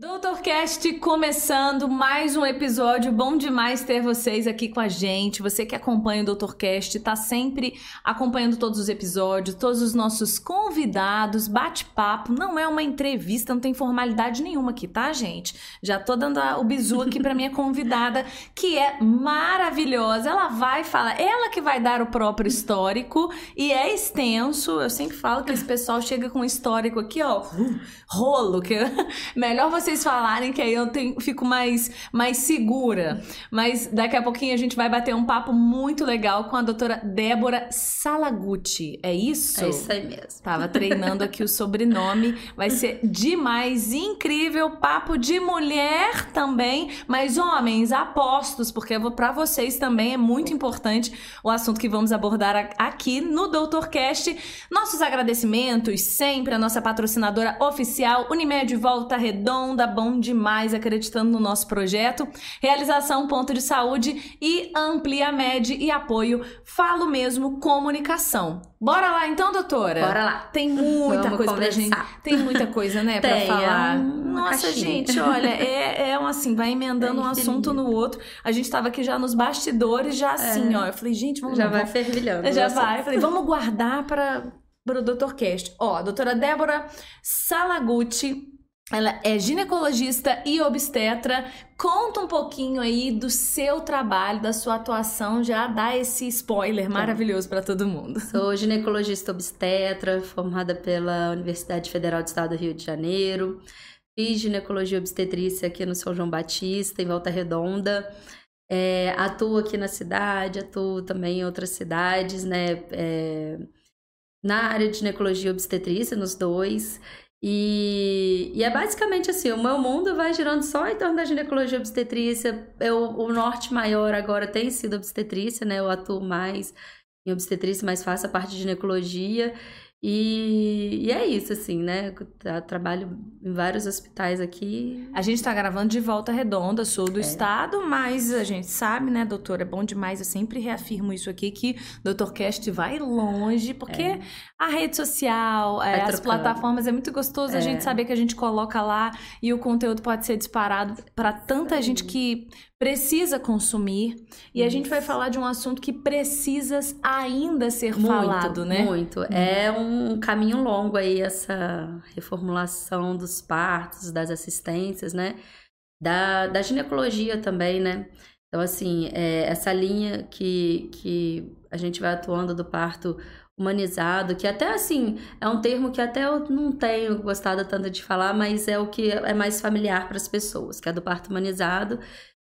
Doutorcast começando mais um episódio. Bom demais ter vocês aqui com a gente. Você que acompanha o Doutorcast, tá sempre acompanhando todos os episódios, todos os nossos convidados, bate-papo. Não é uma entrevista, não tem formalidade nenhuma aqui, tá, gente? Já tô dando o bizu aqui pra minha convidada, que é maravilhosa. Ela vai falar, ela que vai dar o próprio histórico e é extenso. Eu sempre falo que esse pessoal chega com um histórico aqui, ó, rolo, que melhor você vocês falarem que aí eu tenho, fico mais, mais segura. Mas daqui a pouquinho a gente vai bater um papo muito legal com a doutora Débora Salaguti. É isso? É isso aí mesmo. Tava treinando aqui o sobrenome. Vai ser demais, incrível. Papo de mulher também, mas homens, apostos, porque para vocês também é muito importante o assunto que vamos abordar aqui no Doutorcast. Nossos agradecimentos sempre à nossa patrocinadora oficial, Unimed Volta Redonda Onda Bom Demais acreditando no nosso projeto. Realização Ponto de Saúde e Amplia Med e apoio Falo Mesmo Comunicação. Bora lá então, doutora? Bora lá. Tem muita Vamos coisa conversar. pra gente. Tem muita coisa, né, pra falar. É Nossa, caixinha. gente, olha, é, é um assim, vai emendando é um assunto no outro. A gente tava aqui já nos bastidores, já assim, é. ó. Eu falei, gente, vamos Já vai vamos... fervilhando. Já vai. Eu falei, vamos guardar para o Dr. Cast. Ó, a doutora Débora Salaguti ela é ginecologista e obstetra. Conta um pouquinho aí do seu trabalho, da sua atuação, já dá esse spoiler tá. maravilhoso para todo mundo. Sou ginecologista obstetra, formada pela Universidade Federal do Estado do Rio de Janeiro. Fiz ginecologia obstetrícia aqui no São João Batista, em Volta Redonda. É, atuo aqui na cidade, atuo também em outras cidades, né? É, na área de ginecologia obstetrícia, nos dois. E, e, é basicamente assim, o meu mundo vai girando só em torno da ginecologia obstetrícia. Eu, o norte maior agora tem sido obstetrícia, né? Eu atuo mais em obstetrícia, mas faço a parte de ginecologia. E, e, é isso, assim, né? Eu trabalho em vários hospitais aqui. A gente tá gravando de volta redonda, sou do é. estado, mas a gente sabe, né, doutor? É bom demais, eu sempre reafirmo isso aqui, que Doutor Cast vai longe, porque é. a rede social, é, as plataformas, é muito gostoso a gente é. saber que a gente coloca lá e o conteúdo pode ser disparado para tanta gente que precisa consumir. E a gente vai falar de um assunto que precisa ainda ser muito, falado, né? Muito. É um caminho longo aí essa reformulação dos partos, das assistências, né? Da, da ginecologia também, né? Então, assim, é, essa linha que, que a gente vai atuando do parto humanizado, que até assim, é um termo que até eu não tenho gostado tanto de falar, mas é o que é mais familiar para as pessoas, que é do parto humanizado,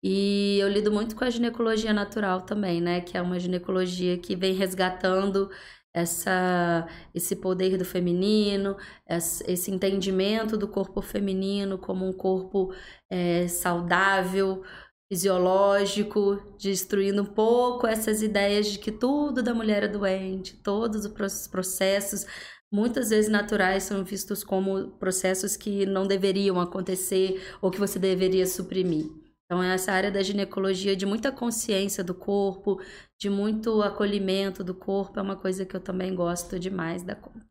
e eu lido muito com a ginecologia natural também, né? Que é uma ginecologia que vem resgatando essa, esse poder do feminino, esse entendimento do corpo feminino como um corpo é, saudável, fisiológico, destruindo um pouco essas ideias de que tudo da mulher é doente, todos os processos, muitas vezes naturais, são vistos como processos que não deveriam acontecer ou que você deveria suprimir. Então, essa área da ginecologia de muita consciência do corpo, de muito acolhimento do corpo, é uma coisa que eu também gosto demais da conta.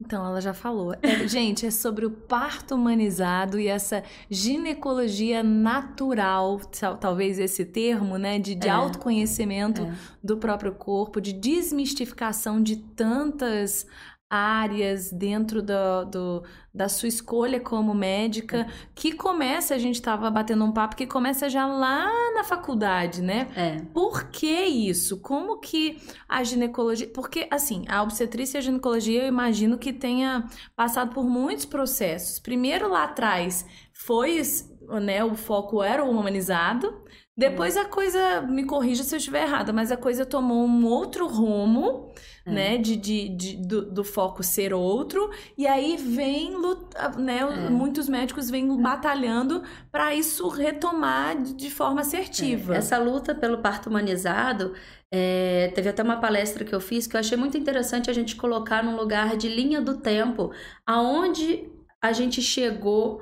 Então, ela já falou. É, gente, é sobre o parto humanizado e essa ginecologia natural, talvez esse termo, né? De, de é, autoconhecimento é. do próprio corpo, de desmistificação de tantas áreas dentro do, do, da sua escolha como médica, que começa, a gente estava batendo um papo, que começa já lá na faculdade, né? É. Por que isso? Como que a ginecologia. Porque, assim, a obstetrícia e a ginecologia, eu imagino que tenha passado por muitos processos. Primeiro, lá atrás, foi. Né, o foco era o humanizado, depois a coisa, me corrija se eu estiver errada, mas a coisa tomou um outro rumo, é. né? De, de, de do, do, foco ser outro. E aí vem, né? É. Muitos médicos vêm batalhando para isso retomar de, de forma assertiva. É. Essa luta pelo parto humanizado. É, teve até uma palestra que eu fiz que eu achei muito interessante a gente colocar num lugar de linha do tempo, aonde a gente chegou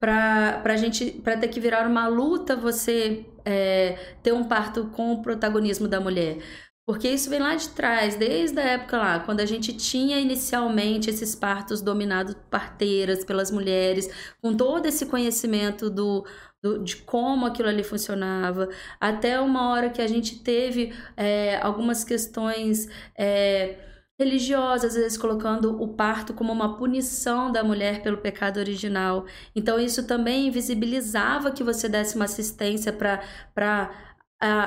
para a gente para ter que virar uma luta você é, ter um parto com o protagonismo da mulher Porque isso vem lá de trás, desde a época lá, quando a gente tinha inicialmente esses partos dominados por parteiras, pelas mulheres, com todo esse conhecimento do, do, de como aquilo ali funcionava, até uma hora que a gente teve é, algumas questões. É, religiosas, às vezes colocando o parto como uma punição da mulher pelo pecado original. Então isso também invisibilizava que você desse uma assistência para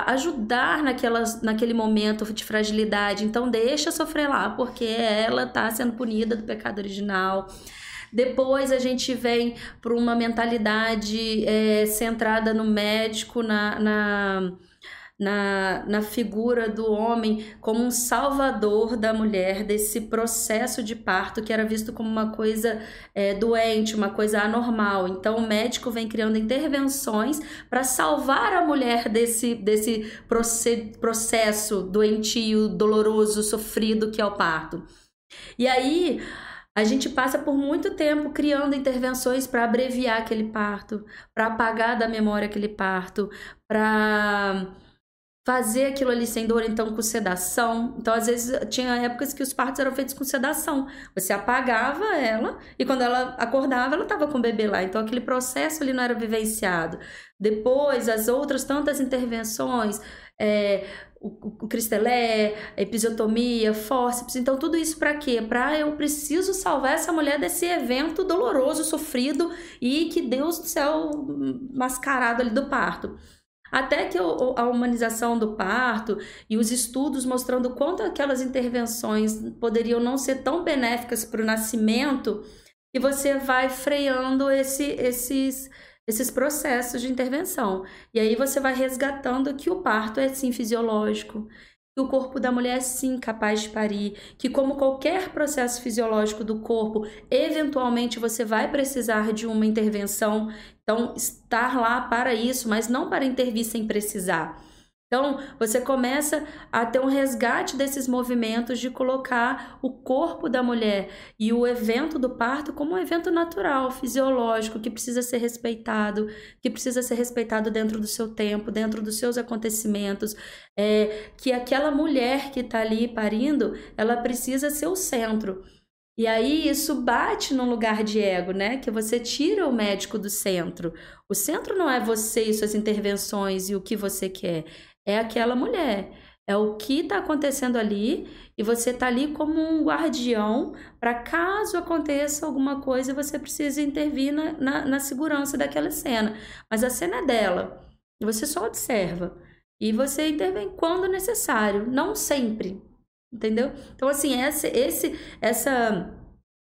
ajudar naquelas, naquele momento de fragilidade. Então deixa sofrer lá, porque ela está sendo punida do pecado original. Depois a gente vem para uma mentalidade é, centrada no médico, na, na na, na figura do homem como um salvador da mulher, desse processo de parto que era visto como uma coisa é, doente, uma coisa anormal. Então o médico vem criando intervenções para salvar a mulher desse, desse processo doentio, doloroso, sofrido que é o parto. E aí. A gente passa por muito tempo criando intervenções para abreviar aquele parto, para apagar da memória aquele parto, para fazer aquilo ali sem dor, então com sedação. Então, às vezes, tinha épocas que os partos eram feitos com sedação. Você apagava ela e quando ela acordava, ela estava com o bebê lá. Então, aquele processo ali não era vivenciado. Depois, as outras tantas intervenções, é, o, o cristelé, episiotomia, fórceps. Então, tudo isso para quê? Para eu preciso salvar essa mulher desse evento doloroso, sofrido e que Deus do céu mascarado ali do parto. Até que a humanização do parto e os estudos mostrando quanto aquelas intervenções poderiam não ser tão benéficas para o nascimento, e você vai freando esse, esses, esses processos de intervenção. E aí você vai resgatando que o parto é sim fisiológico, que o corpo da mulher é sim capaz de parir, que como qualquer processo fisiológico do corpo, eventualmente você vai precisar de uma intervenção, então estar lá para isso, mas não para intervir sem precisar. Então, você começa a ter um resgate desses movimentos de colocar o corpo da mulher e o evento do parto como um evento natural, fisiológico, que precisa ser respeitado, que precisa ser respeitado dentro do seu tempo, dentro dos seus acontecimentos, é, que aquela mulher que está ali parindo, ela precisa ser o centro. E aí isso bate num lugar de ego, né? Que você tira o médico do centro. O centro não é você e suas intervenções e o que você quer é aquela mulher. É o que está acontecendo ali e você está ali como um guardião para caso aconteça alguma coisa você precisa intervir na, na, na, segurança daquela cena. Mas a cena é dela. Você só observa. E você intervém quando necessário, não sempre. Entendeu? Então, assim, essa, esse, essa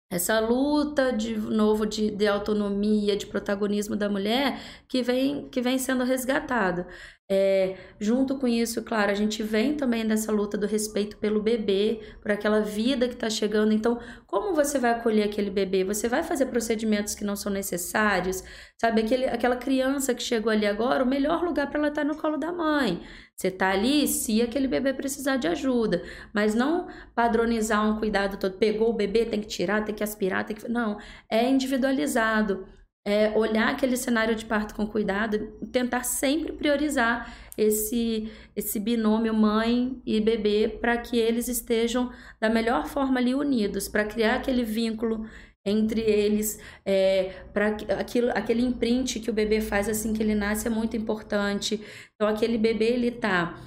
essa luta de novo de, de autonomia, de protagonismo da mulher que vem, que vem sendo resgatado. É, junto com isso, claro, a gente vem também dessa luta do respeito pelo bebê, por aquela vida que está chegando. Então, como você vai acolher aquele bebê? Você vai fazer procedimentos que não são necessários? Sabe, aquele, aquela criança que chegou ali agora, o melhor lugar para ela estar tá no colo da mãe. Você tá ali se aquele bebê precisar de ajuda, mas não padronizar um cuidado todo. Pegou o bebê, tem que tirar, tem que aspirar, tem que. Não, é individualizado é olhar aquele cenário de parto com cuidado, tentar sempre priorizar esse esse binômio mãe e bebê para que eles estejam da melhor forma ali unidos, para criar aquele vínculo entre eles, é, para aquilo, aquele imprint que o bebê faz assim que ele nasce é muito importante. Então aquele bebê ele tá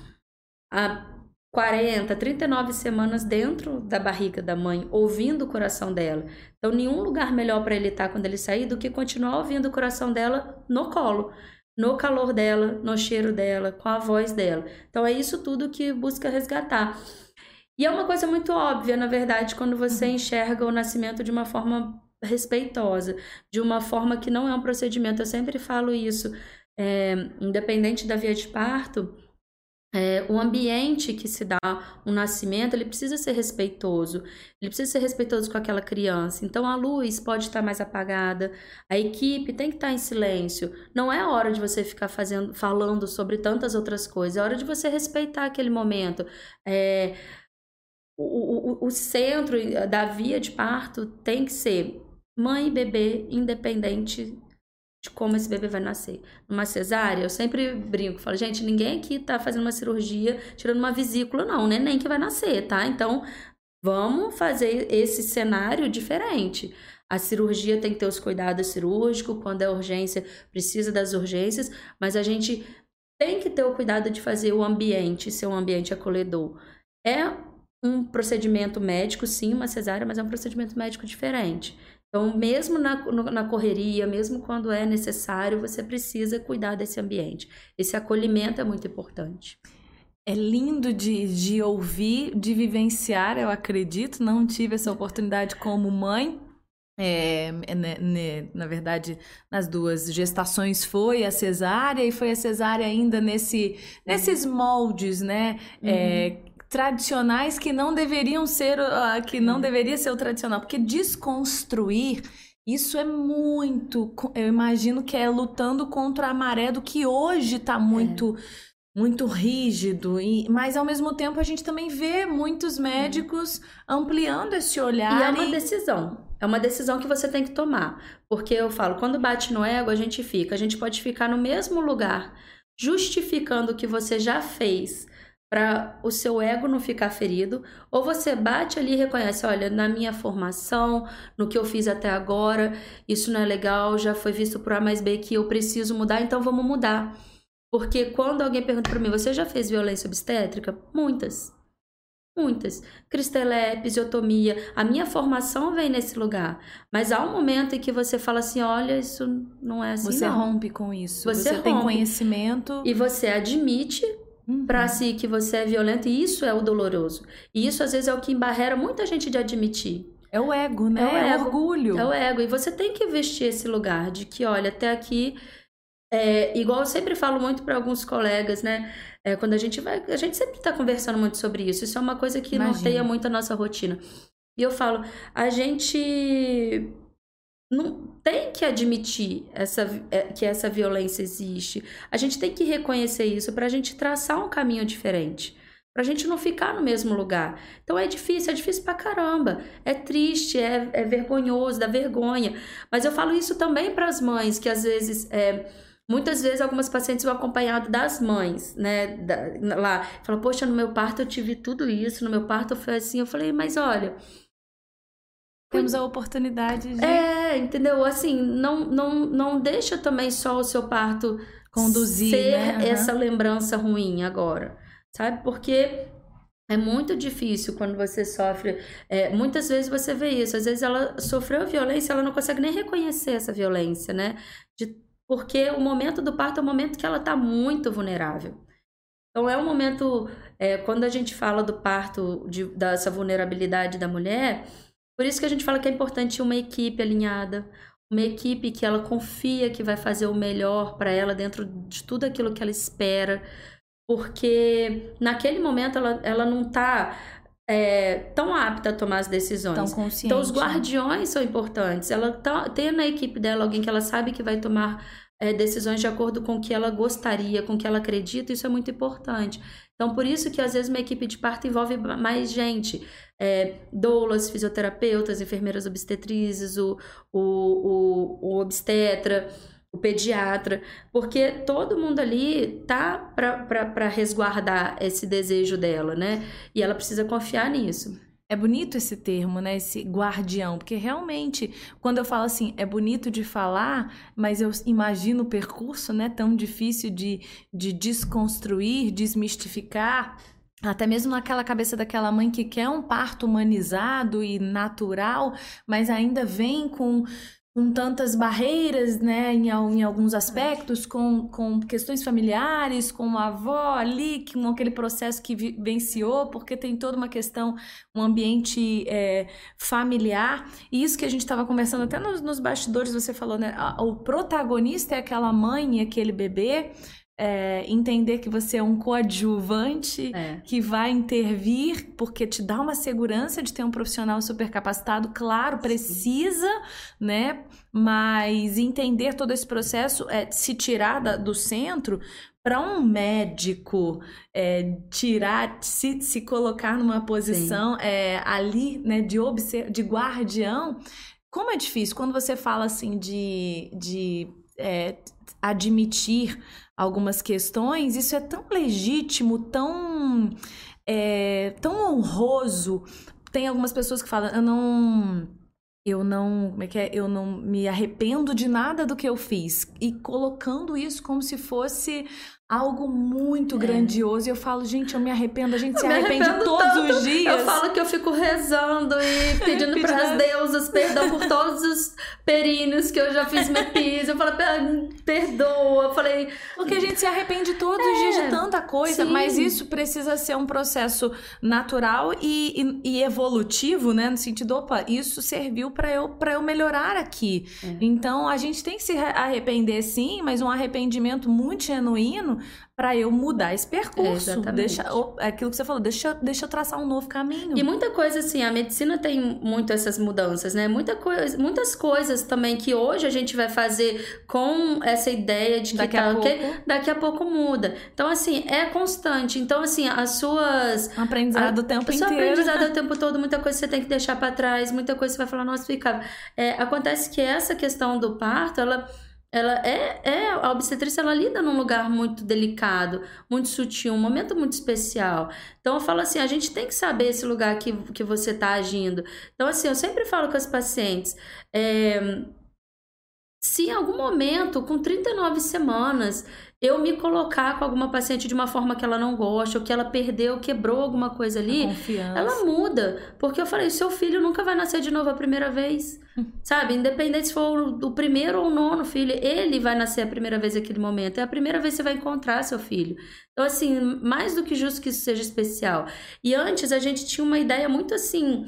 40, 39 semanas dentro da barriga da mãe, ouvindo o coração dela. Então, nenhum lugar melhor para ele estar tá quando ele sair do que continuar ouvindo o coração dela no colo, no calor dela, no cheiro dela, com a voz dela. Então, é isso tudo que busca resgatar. E é uma coisa muito óbvia, na verdade, quando você uhum. enxerga o nascimento de uma forma respeitosa, de uma forma que não é um procedimento. Eu sempre falo isso, é, independente da via de parto é, o ambiente que se dá um nascimento, ele precisa ser respeitoso, ele precisa ser respeitoso com aquela criança. Então a luz pode estar mais apagada, a equipe tem que estar em silêncio. Não é hora de você ficar fazendo, falando sobre tantas outras coisas, é hora de você respeitar aquele momento. É, o, o, o centro da via de parto tem que ser mãe e bebê, independente de como esse bebê vai nascer. Numa cesárea, eu sempre brinco, falo, gente, ninguém aqui tá fazendo uma cirurgia tirando uma vesícula, não, o neném que vai nascer, tá? Então, vamos fazer esse cenário diferente. A cirurgia tem que ter os cuidados cirúrgicos, quando é urgência, precisa das urgências, mas a gente tem que ter o cuidado de fazer o ambiente ser um ambiente acolhedor. É um procedimento médico, sim, uma cesárea, mas é um procedimento médico diferente. Então, mesmo na, na correria, mesmo quando é necessário, você precisa cuidar desse ambiente. Esse acolhimento é muito importante. É lindo de, de ouvir, de vivenciar, eu acredito. Não tive essa oportunidade como mãe, é, né, né, na verdade, nas duas gestações foi a cesárea e foi a cesárea ainda nesse, nesses moldes, né? É, uhum. É, tradicionais que não deveriam ser, uh, que não uhum. deveria ser o tradicional, porque desconstruir isso é muito, eu imagino que é lutando contra a maré do que hoje está muito é muito rígido, e, mas ao mesmo tempo a gente também vê muitos médicos ampliando esse olhar. E é uma e... decisão. É uma decisão que você tem que tomar. Porque eu falo, quando bate no ego, a gente fica. A gente pode ficar no mesmo lugar, justificando o que você já fez para o seu ego não ficar ferido, ou você bate ali e reconhece, olha, na minha formação, no que eu fiz até agora, isso não é legal, já foi visto por A mais B que eu preciso mudar, então vamos mudar. Porque quando alguém pergunta para mim, você já fez violência obstétrica? Muitas. Muitas. Cristelé, episiotomia. A minha formação vem nesse lugar. Mas há um momento em que você fala assim: olha, isso não é assim. Você não. rompe com isso. Você, você tem conhecimento. E você admite uhum. para si que você é violento. E isso é o doloroso. E isso, às vezes, é o que embarrera muita gente de admitir. É o ego, né? É o, é orgulho. É o ego. E você tem que vestir esse lugar de que, olha, até aqui é, igual eu sempre falo muito para alguns colegas, né? É, quando a gente vai. A gente sempre está conversando muito sobre isso. Isso é uma coisa que Imagina. norteia muito a nossa rotina. E eu falo, a gente não tem que admitir essa, é, que essa violência existe. A gente tem que reconhecer isso para a gente traçar um caminho diferente. Pra gente não ficar no mesmo lugar. Então é difícil, é difícil pra caramba. É triste, é, é vergonhoso, dá vergonha. Mas eu falo isso também para as mães que às vezes. É, Muitas vezes algumas pacientes vão acompanhado das mães, né? Da, lá, fala, poxa, no meu parto eu tive tudo isso, no meu parto foi assim. Eu falei, mas olha. Temos a oportunidade de. É, entendeu? Assim, não, não, não deixa também só o seu parto conduzir ser né? uhum. essa lembrança ruim agora, sabe? Porque é muito difícil quando você sofre. É, muitas vezes você vê isso. Às vezes ela sofreu violência, ela não consegue nem reconhecer essa violência, né? De porque o momento do parto é o momento que ela está muito vulnerável. Então, é um momento, é, quando a gente fala do parto, de, dessa vulnerabilidade da mulher, por isso que a gente fala que é importante uma equipe alinhada, uma equipe que ela confia que vai fazer o melhor para ela dentro de tudo aquilo que ela espera, porque naquele momento ela, ela não está é, tão apta a tomar as decisões. Tão consciente. Então, os né? guardiões né? são importantes. Ela tá, ter na equipe dela alguém que ela sabe que vai tomar é, decisões de acordo com o que ela gostaria, com o que ela acredita, isso é muito importante. Então, por isso que às vezes uma equipe de parto envolve mais gente. É, doulas, fisioterapeutas, enfermeiras obstetrizes, o, o, o, o obstetra o pediatra, porque todo mundo ali tá para resguardar esse desejo dela, né? E ela precisa confiar nisso. É bonito esse termo, né? Esse guardião, porque realmente, quando eu falo assim, é bonito de falar, mas eu imagino o percurso, né? Tão difícil de, de desconstruir, desmistificar. Até mesmo naquela cabeça daquela mãe que quer um parto humanizado e natural, mas ainda vem com com tantas barreiras, né, em, em alguns aspectos, com, com questões familiares, com a avó ali, com aquele processo que vivenciou, porque tem toda uma questão, um ambiente é, familiar. E isso que a gente estava conversando até nos, nos bastidores, você falou, né, o protagonista é aquela mãe e aquele bebê, é, entender que você é um coadjuvante é. que vai intervir, porque te dá uma segurança de ter um profissional super capacitado, claro, precisa, Sim. né? Mas entender todo esse processo, é, se tirar da, do centro, para um médico é, tirar, se, se colocar numa posição é, ali, né, de, de guardião, como é difícil quando você fala assim de, de é, admitir algumas questões, isso é tão legítimo, tão, é, tão honroso. Tem algumas pessoas que falam, eu não eu não, como é que é? Eu não me arrependo de nada do que eu fiz. E colocando isso como se fosse algo muito é. grandioso. E eu falo, gente, eu me arrependo. A gente eu se arrepende todos tanto. os dias. Eu falo que eu fico rezando e pedindo para as deusas perdão por todos os perinos que eu já fiz me fiz. Eu falo, perdoa. Eu falei. Porque a gente se arrepende todos é. os dias de é, tanta coisa, Sim. mas isso precisa ser um processo natural e, e, e, evolutivo, né? No sentido, opa, isso serviu para eu, pra eu melhorar aqui. É. Então a gente tem que se arrepender sim, mas um arrependimento muito genuíno para eu mudar esse percurso. É, deixa, é aquilo que você falou, deixa, deixa eu traçar um novo caminho. E muita coisa, assim, a medicina tem muito essas mudanças, né? Muita coisa, muitas coisas também que hoje a gente vai fazer com essa ideia de que, daqui, tá, a, pouco... que daqui a pouco muda. Então, assim, é constante. Então, assim, as suas. Um aprendizado a, o tempo inteiro. aprendizado o tempo todo, muita coisa você tem que deixar para trás, muita coisa você vai falar, nossa, fica. É, acontece que essa questão do parto, ela ela é, é a obstetrícia ela lida num lugar muito delicado, muito sutil, um momento muito especial. Então eu falo assim, a gente tem que saber esse lugar que, que você está agindo. Então assim, eu sempre falo com as pacientes, é, se em algum momento, com 39 semanas, eu me colocar com alguma paciente de uma forma que ela não gosta, ou que ela perdeu, quebrou alguma coisa ali, ela muda. Porque eu falei, seu filho nunca vai nascer de novo a primeira vez. Sabe? Independente se for o primeiro ou o nono filho, ele vai nascer a primeira vez naquele momento. É a primeira vez que você vai encontrar seu filho. Então, assim, mais do que justo que isso seja especial. E antes a gente tinha uma ideia muito assim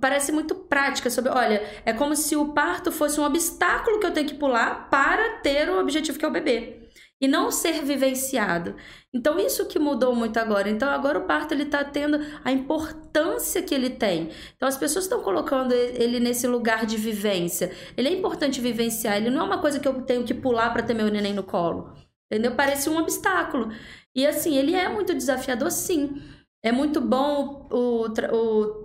parece muito prática sobre, olha, é como se o parto fosse um obstáculo que eu tenho que pular para ter o objetivo que é o bebê e não ser vivenciado. Então isso que mudou muito agora. Então agora o parto ele está tendo a importância que ele tem. Então as pessoas estão colocando ele nesse lugar de vivência. Ele é importante vivenciar. Ele não é uma coisa que eu tenho que pular para ter meu neném no colo. Entendeu? Parece um obstáculo. E assim, ele é muito desafiador, sim. É muito bom o, o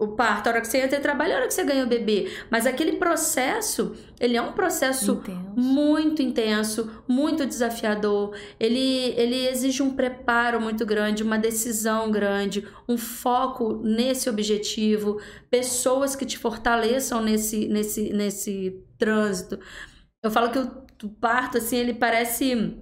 o parto, a hora que você entra em trabalho, a hora que você ganha o bebê. Mas aquele processo, ele é um processo intenso. muito intenso, muito desafiador. Ele, ele exige um preparo muito grande, uma decisão grande, um foco nesse objetivo, pessoas que te fortaleçam nesse, nesse, nesse trânsito. Eu falo que o, o parto, assim, ele parece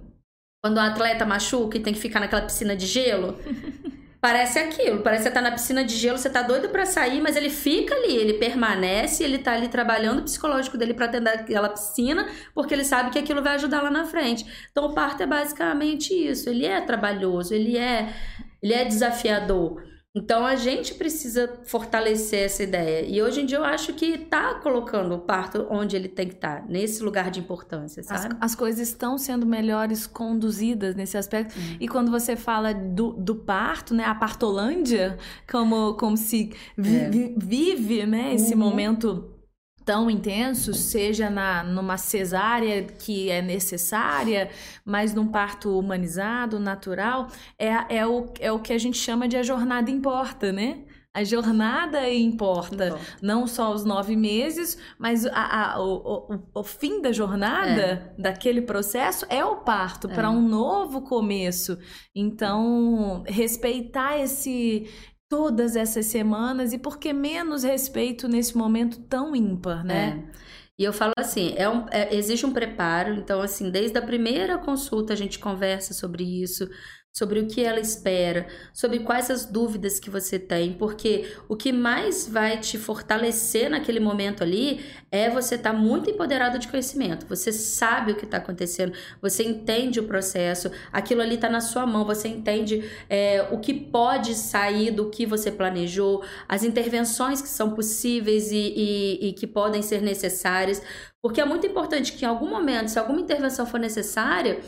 quando o um atleta machuca e tem que ficar naquela piscina de gelo. Parece aquilo, parece que você tá na piscina de gelo, você tá doido para sair, mas ele fica ali, ele permanece, ele tá ali trabalhando o psicológico dele para atender aquela piscina, porque ele sabe que aquilo vai ajudar lá na frente. Então o parto é basicamente isso, ele é trabalhoso, ele é ele é desafiador. Então a gente precisa fortalecer essa ideia. E hoje em dia eu acho que está colocando o parto onde ele tem que estar, tá, nesse lugar de importância, sabe? As, as, coisas estão sendo melhores conduzidas nesse aspecto. Hum. E quando você fala do, do parto, né, a partolândia, como, como se vi, é. vive né, esse uhum. momento tão intensos, seja na, numa cesárea que é necessária, mas num parto humanizado, natural, é, é, o, é o que a gente chama de a jornada importa, né? A jornada importa, importa. não só os nove meses, mas a, a, o, o, o, fim da jornada, é. daquele processo, é o parto é. para um novo começo. Então, respeitar esse, todas essas semanas e por que menos respeito nesse momento tão ímpar, né? É. E eu falo assim, é um, é, existe um preparo, então assim, desde a primeira consulta a gente conversa sobre isso, sobre o que ela espera, sobre quais as dúvidas que você tem, porque o que mais vai te fortalecer naquele momento ali é você estar tá muito empoderado de conhecimento. Você sabe o que está acontecendo, você entende o processo, aquilo ali está na sua mão, você entende é, o que pode sair do que você planejou, as intervenções que são possíveis e, e, e que podem ser necessárias, porque é muito importante que em algum momento, se alguma intervenção for necessária,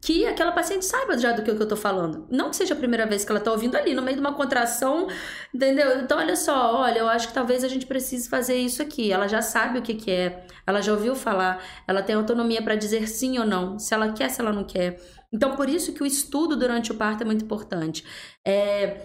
que aquela paciente saiba já do que, eu tô falando. Não que seja a primeira vez que ela tá ouvindo ali, no meio de uma contração, entendeu? Então, olha só, olha, eu acho que talvez a gente precise fazer isso aqui. Ela já sabe o que, que é, ela já ouviu falar, ela tem autonomia para dizer sim ou não, se ela quer, se ela não quer. Então, por isso que o estudo durante o parto é muito importante. É,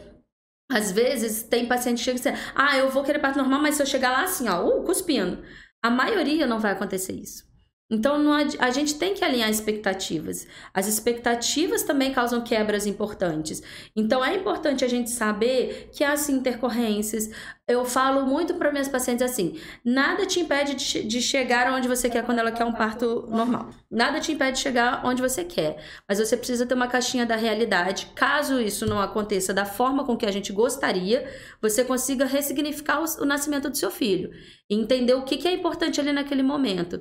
às vezes, tem paciente que chega e diz, ah, eu vou querer parto normal, mas se eu chegar lá assim, ó, uh, cuspindo. A maioria não vai acontecer isso. Então, não, a gente tem que alinhar expectativas. As expectativas também causam quebras importantes. Então, é importante a gente saber que há sim intercorrências. Eu falo muito para minhas pacientes assim: nada te impede de, de, chegar onde você quer quando ela quer um parto normal. Nada te impede de chegar onde você quer. Mas você precisa ter uma caixinha da realidade. Caso isso não aconteça da forma com que a gente gostaria, você consiga ressignificar o, o nascimento do seu filho. E entender o que, que é importante ali naquele momento.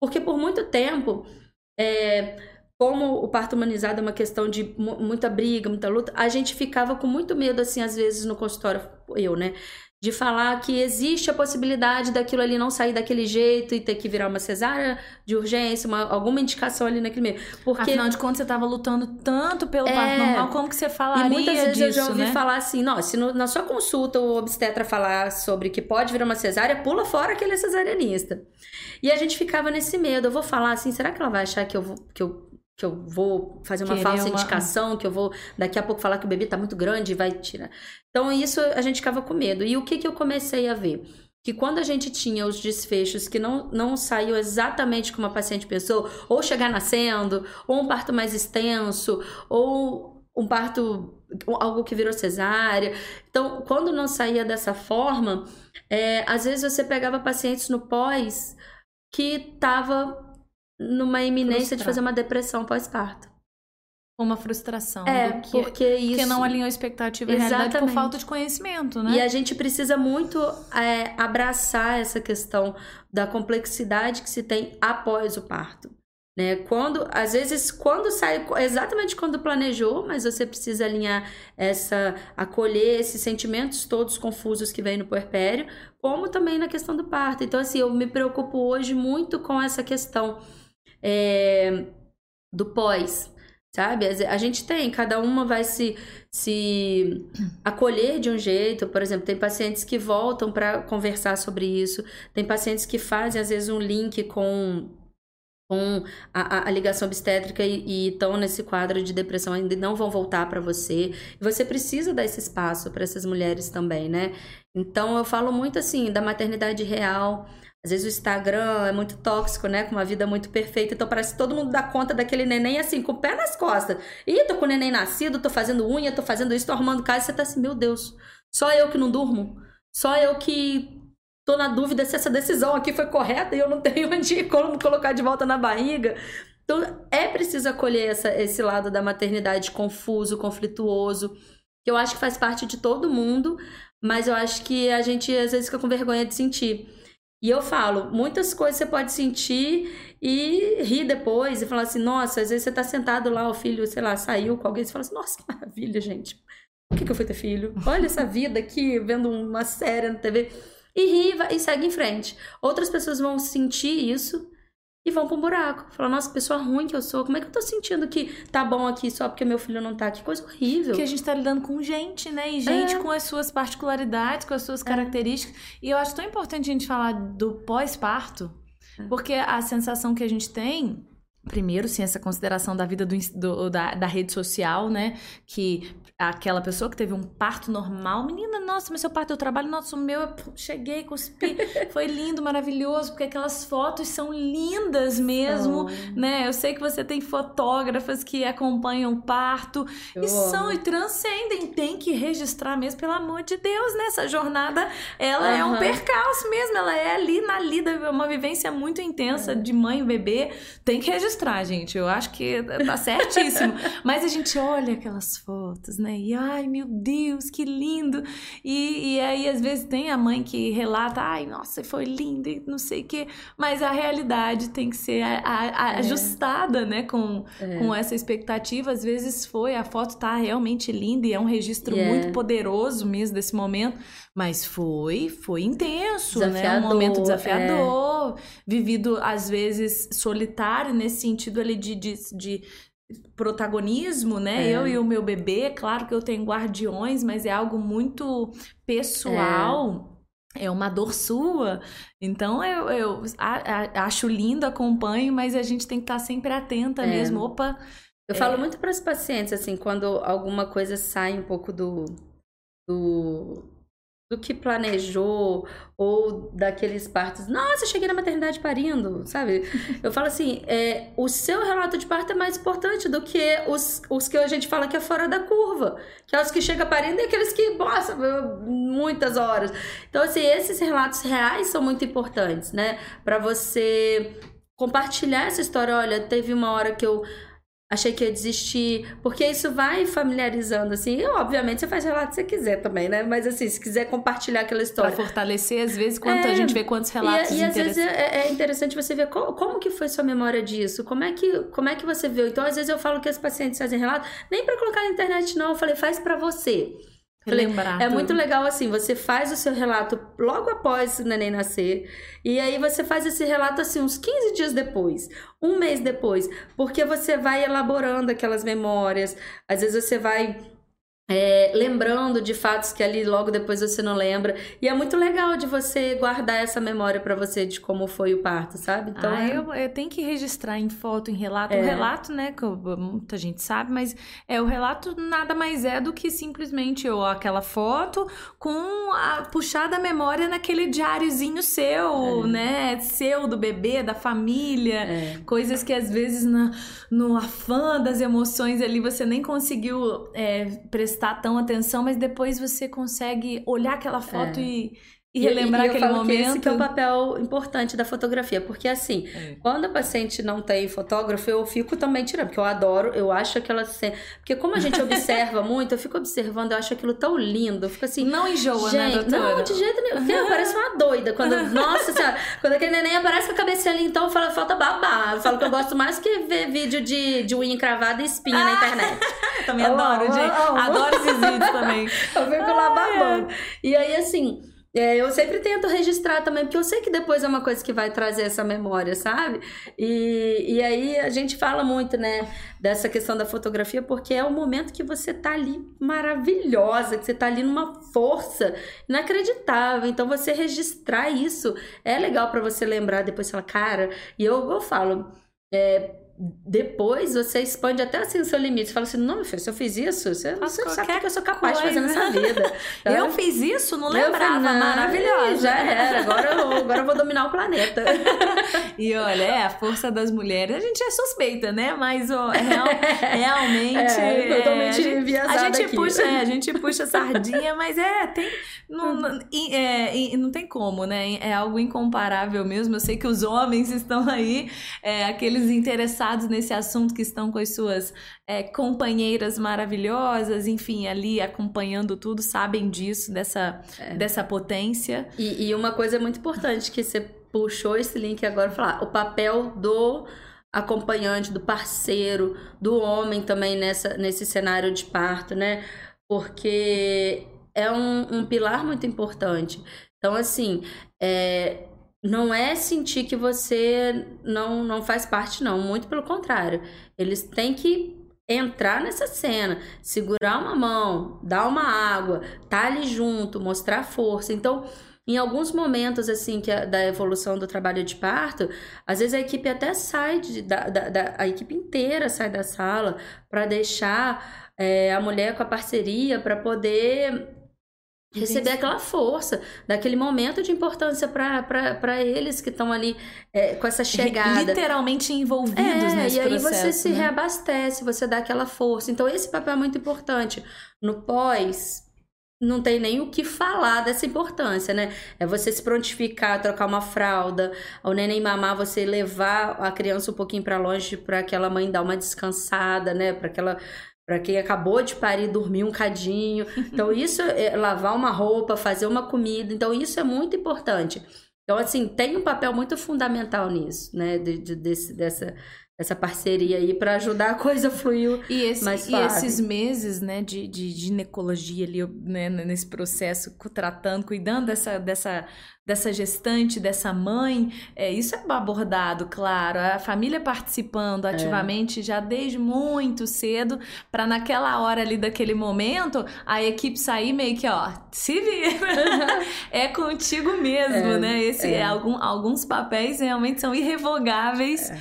Porque por muito tempo, é, como o parto humanizado é uma questão de muita briga, muita luta, a gente ficava com muito medo, assim, às vezes no consultório, eu, né? De falar que existe a possibilidade daquilo ali não sair daquele jeito e ter que virar uma cesárea de urgência, uma, alguma indicação ali naquele meio. Porque, Afinal de contas, você estava lutando tanto pelo é, parto normal, como que você falaria E muitas vezes disso, eu já ouvi né? falar assim, não, se no, na sua consulta o obstetra falar sobre que pode virar uma cesárea, pula fora aquele cesarianista. E a gente ficava nesse medo. Eu vou falar assim, será que ela vai achar que eu vou, que eu, que eu vou fazer uma Querer falsa uma... indicação, que eu vou daqui a pouco falar que o bebê tá muito grande e vai tirar. Então, isso a gente ficava com medo. E o que, que eu comecei a ver? que quando a gente tinha os desfechos que não, não saiu exatamente como a paciente pensou, ou chegar nascendo, ou um parto mais extenso, ou um parto, algo que virou cesárea. Então, quando não saía dessa forma, é, às vezes você pegava pacientes no pós que estava numa iminência de fazer uma depressão pós-parto. Uma frustração. É, que, porque isso. Porque não alinhou a expectativa e realidade por falta de conhecimento, né? E a gente precisa muito é, abraçar essa questão da complexidade que se tem após o parto. Né? Quando, às vezes, quando sai exatamente quando planejou, mas você precisa alinhar essa, acolher esses sentimentos todos confusos que vem no puerpério, como também na questão do parto. Então, assim, eu me preocupo hoje muito com essa questão é, do pós, sabe? A gente tem, cada uma vai se, se acolher de um jeito. Por exemplo, tem pacientes que voltam para conversar sobre isso, tem pacientes que fazem, às vezes, um link com com a, a, ligação obstétrica e estão nesse quadro de depressão ainda não vão voltar para você. E você precisa dar esse espaço para essas mulheres também, né? Então eu falo muito assim da maternidade real. Às vezes o Instagram é muito tóxico, né? Com uma vida muito perfeita. Então parece que todo mundo dá conta daquele neném assim, com o pé nas costas. Ih, tô com o neném nascido, tô fazendo unha, tô fazendo isso, tô arrumando casa. E você tá assim, meu Deus, só eu que não durmo? Só eu que tô na dúvida se essa decisão aqui foi correta e eu não tenho onde como colocar de volta na barriga. Então, é preciso acolher essa, esse lado da maternidade confuso, conflituoso, que eu acho que faz parte de todo mundo, mas eu acho que a gente às vezes fica com vergonha de sentir. E eu falo, muitas coisas você pode sentir e rir depois e falar assim, nossa, às vezes você tá sentado lá, o filho, sei lá, saiu com alguém, você fala assim, nossa, maravilha, gente. Por que, que eu fui ter filho? Olha essa vida aqui, vendo uma série na TV e ri e segue em frente. Outras pessoas vão sentir isso e vão pro buraco. Falar, nossa, pessoa ruim que eu sou, como é que eu tô sentindo que tá bom aqui só porque meu filho não tá? Que coisa horrível. Porque a gente tá lidando com gente, né? E gente é. com as suas particularidades, com as suas é. características. E eu acho tão importante a gente falar do pós-parto, é. porque a sensação que a gente tem Primeiro, sim, essa consideração da vida do, do, da, da rede social, né? Que aquela pessoa que teve um parto normal, menina, nossa, mas seu parto eu trabalho, nossa, o meu, eu cheguei, cuspi, foi lindo, maravilhoso, porque aquelas fotos são lindas mesmo, oh. né? Eu sei que você tem fotógrafas que acompanham o parto eu e amo. são e transcendem, tem que registrar mesmo, pelo amor de Deus, né? Essa jornada, ela uhum. é um percalço mesmo, ela é ali na lida, uma vivência muito intensa é. de mãe e bebê, tem que registrar, gente. Eu acho que tá certíssimo. Mas a gente olha aquelas fotos, né? né? E ai, meu Deus, que lindo! E, e aí, às vezes, tem a mãe que relata, ai, nossa, foi lindo e não sei o quê. Mas a realidade tem que ser a, a, a, é. ajustada, né? Com, é. com essa expectativa. Às vezes foi, a foto tá realmente linda e é um registro yeah. muito poderoso mesmo desse momento. Mas foi, foi intenso, desafiador, né? Um momento desafiador, é. vivido às vezes solitário nesse sentido ali de, de, de protagonismo, né? É. Eu e o meu bebê, claro que eu tenho guardiões, mas é algo muito pessoal. É. é uma dor sua. Então eu, eu a, a, acho lindo, acompanho, mas a gente tem que estar sempre atenta é. mesmo. Opa. Eu falo é. muito para os pacientes, assim, quando alguma coisa sai um pouco do, do do que planejou, ou daqueles partos. Nossa, cheguei na maternidade parindo, sabe? Eu falo assim: é, o seu relato de parto é mais importante do que os, os que a gente fala que é fora da curva, que é os que chegam parindo e aqueles que, nossa, muitas horas. Então, assim, esses relatos reais são muito importantes, né? Para você compartilhar essa história. Olha, teve uma hora que eu achei que ia desistir, porque isso vai familiarizando, assim, e obviamente você faz relato se você quiser também, né, mas assim, se quiser compartilhar aquela história. Pra fortalecer, às vezes, quanto é, a gente vê quantos relatos E, e às vezes é, é, interessante você ver como, como, que foi sua memória disso, como é, que, como é que você viu, então às vezes eu falo que as pacientes fazem relato, nem para colocar na internet não, eu falei, faz para você. Lembrar. É tudo. muito legal assim, você faz o seu relato logo após o neném nascer, e aí você faz esse relato assim uns 15 dias depois, um mês depois, porque você vai elaborando aquelas memórias, às vezes você vai é, lembrando de fatos que ali logo depois você não lembra. E é muito legal de você guardar essa memória para você de como foi o parto, sabe? Então ah, é... eu, eu, tenho que registrar em foto, em relato. É. O relato, né, que muita gente sabe, mas é o relato nada mais é do que simplesmente ou aquela foto com a puxada memória naquele diáriozinho seu, é. né? Seu, do bebê, da família. É. Coisas que às vezes na, no afã das emoções ali você nem conseguiu é, prestar prestar tão atenção, mas depois você consegue olhar aquela foto é. e e relembrar e, e aquele momento. Que esse que é o papel importante da fotografia, porque assim, é. quando a paciente não tem fotógrafo, eu fico também tirando, porque eu adoro, eu acho aquela cena, porque como a gente observa muito, eu fico observando, eu acho aquilo tão lindo, eu fico assim, não enjoa, né, gente, né, doutora? Não, de jeito nenhum. Porque parece uma doida quando, nossa senhora, quando aquele neném aparece com a cabeça ali, então fala, falta babá. Eu falo que eu gosto mais que ver vídeo de, de unha encravada e espinha na internet. também oh, adoro, oh, gente. Oh, adoro esses vídeos também. Eu fico lá babando. E aí, assim, é, eu sempre tento registrar também, porque eu sei que depois é uma coisa que vai trazer essa memória, sabe? E, e aí a gente fala muito, né, dessa questão da fotografia, porque é o momento que você tá ali maravilhosa, que você tá ali numa força inacreditável. Então você registrar isso é legal para você lembrar, depois você fala, cara, e eu, eu falo. É, depois você expande até assim o seu limite. Você fala assim, não, meu filho, se eu fiz isso, você, você sabe o que eu sou capaz coisa. de fazer nessa vida. Então, eu fiz isso, não lembrava, não, maravilhosa. Já era, agora eu, agora eu vou dominar o planeta. e olha, é, a força das mulheres, a gente é suspeita, né? Mas ó, real, realmente... É, totalmente é, a gente, aqui. puxa, é, a gente puxa sardinha, mas é, tem... Não, não, é, não tem como, né? É algo incomparável mesmo. Eu sei que os homens estão aí, é, aqueles interessados interessados nesse assunto, que estão com as suas é, companheiras maravilhosas, enfim, ali acompanhando tudo, sabem disso, dessa, é. dessa potência. E, e, uma coisa muito importante que você puxou esse link agora, falar, o papel do acompanhante, do parceiro, do homem também nessa, nesse cenário de parto, né? Porque é um, um pilar muito importante. Então, assim, é, não é sentir que você não, não faz parte, não. Muito pelo contrário. Eles têm que entrar nessa cena, segurar uma mão, dar uma água, tá ali junto, mostrar força. Então, em alguns momentos assim que a, da evolução do trabalho de parto, às vezes a equipe até sai de, da, da, da a equipe inteira sai da sala para deixar é, a mulher com a parceria para poder receber aquela força, daquele momento de importância para eles que estão ali é, com essa chegada. Literalmente envolvidos é, nesse e aí você se né? reabastece, você dá aquela força. Então esse papel é muito importante. No pós, não tem nem o que falar dessa importância, né? É você se prontificar, trocar uma fralda, o neném mamar, você levar a criança um pouquinho para longe para aquela mãe dar uma descansada, né? Para aquela para quem acabou de parir dormir um cadinho. Então, isso é lavar uma roupa, fazer uma comida. Então, isso é muito importante. Então, assim, tem um papel muito fundamental nisso, né? De, de, desse, dessa, essa parceria aí para ajudar a coisa fluir e esse, mais suave. E esses meses, né, de, de ginecologia ali, né, nesse processo, tratando, cuidando dessa, dessa dessa gestante, dessa mãe, é, isso é abordado, claro, a família participando é. ativamente é. já desde muito cedo, para naquela hora ali daquele momento, a equipe sair meio que, ó, se vira, é contigo mesmo, é, né? Esse, é. Algum, alguns papéis realmente são irrevogáveis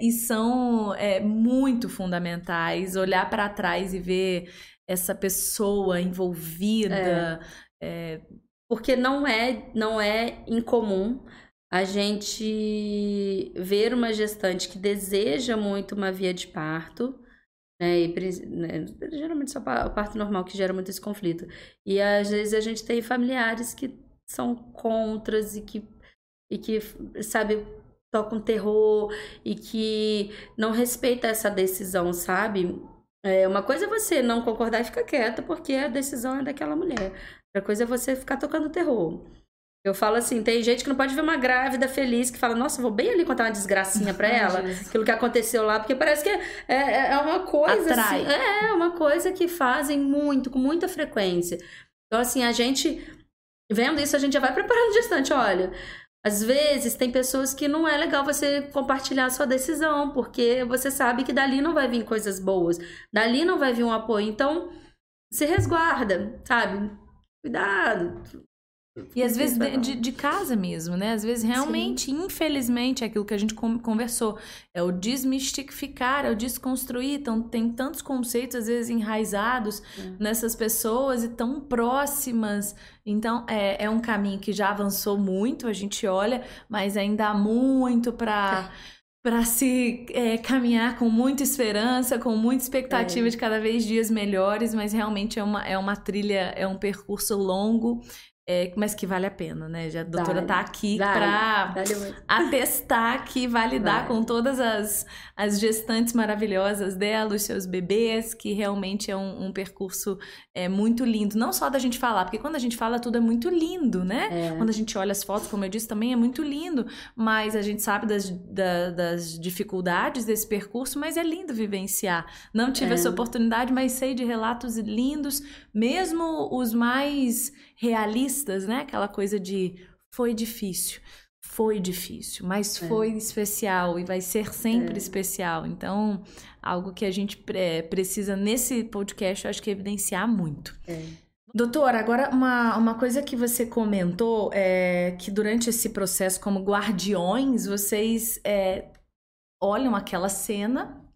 é. e são muito fundamentais, olhar para trás e ver essa pessoa envolvida É... Porque não é, não é incomum a gente ver uma gestante que deseja muito uma via de parto, né, e, né, geralmente só o parto normal que gera muito esse conflito. E às vezes a gente tem familiares que são contras e que, e que sabe, tocam terror e que não respeita essa decisão, sabe? É, uma coisa é você não concordar e ficar quieta porque a decisão é daquela mulher. Outra coisa é você ficar tocando terror. Eu falo assim, tem gente que não pode ver uma grávida feliz que fala, nossa, vou bem ali contar uma desgracinha pra ela, aquilo que aconteceu lá, porque parece que é, é, é uma coisa. Atrai. Assim, é, uma coisa que fazem muito, com muita frequência. Então, assim, a gente, vendo isso, a gente já vai preparando gestante, olha. Às vezes tem pessoas que não é legal você compartilhar a sua decisão, porque você sabe que dali não vai vir coisas boas, dali não vai vir um apoio. Então, se resguarda, sabe? Cuidado, e às vezes de, de, casa mesmo, né? Às vezes realmente, Sim. infelizmente, é aquilo que a gente conversou. É o desmistificar, é o desconstruir. Então, tem tantos conceitos, às vezes, enraizados é. nessas pessoas e tão próximas. Então, é, é um caminho que já avançou muito, a gente olha, mas ainda há muito para. É para se é, caminhar com muita esperança, com muita expectativa é. de cada vez dias melhores, mas realmente é uma, é uma trilha, é um percurso longo é, mas que vale a pena, né? Já a doutora vale, tá aqui para atestar que vai lidar vale. com todas as, as gestantes maravilhosas dela, os seus bebês, que realmente é um, um, percurso é, muito lindo. Não só da gente falar, porque quando a gente fala tudo é muito lindo, né? É. Quando a gente olha as fotos, como eu disse, também é muito lindo, mas a gente sabe das, da, das dificuldades desse percurso, mas é lindo vivenciar. Não tive é. essa oportunidade, mas sei de relatos lindos, mesmo os mais realistas, né? Aquela coisa de foi difícil, foi difícil, mas é. foi especial e vai ser sempre é. especial. Então, algo que a gente precisa nesse podcast, eu acho que evidenciar muito. É. Doutora, agora uma, uma coisa que você comentou é que durante esse processo como guardiões, vocês é, olham aquela cena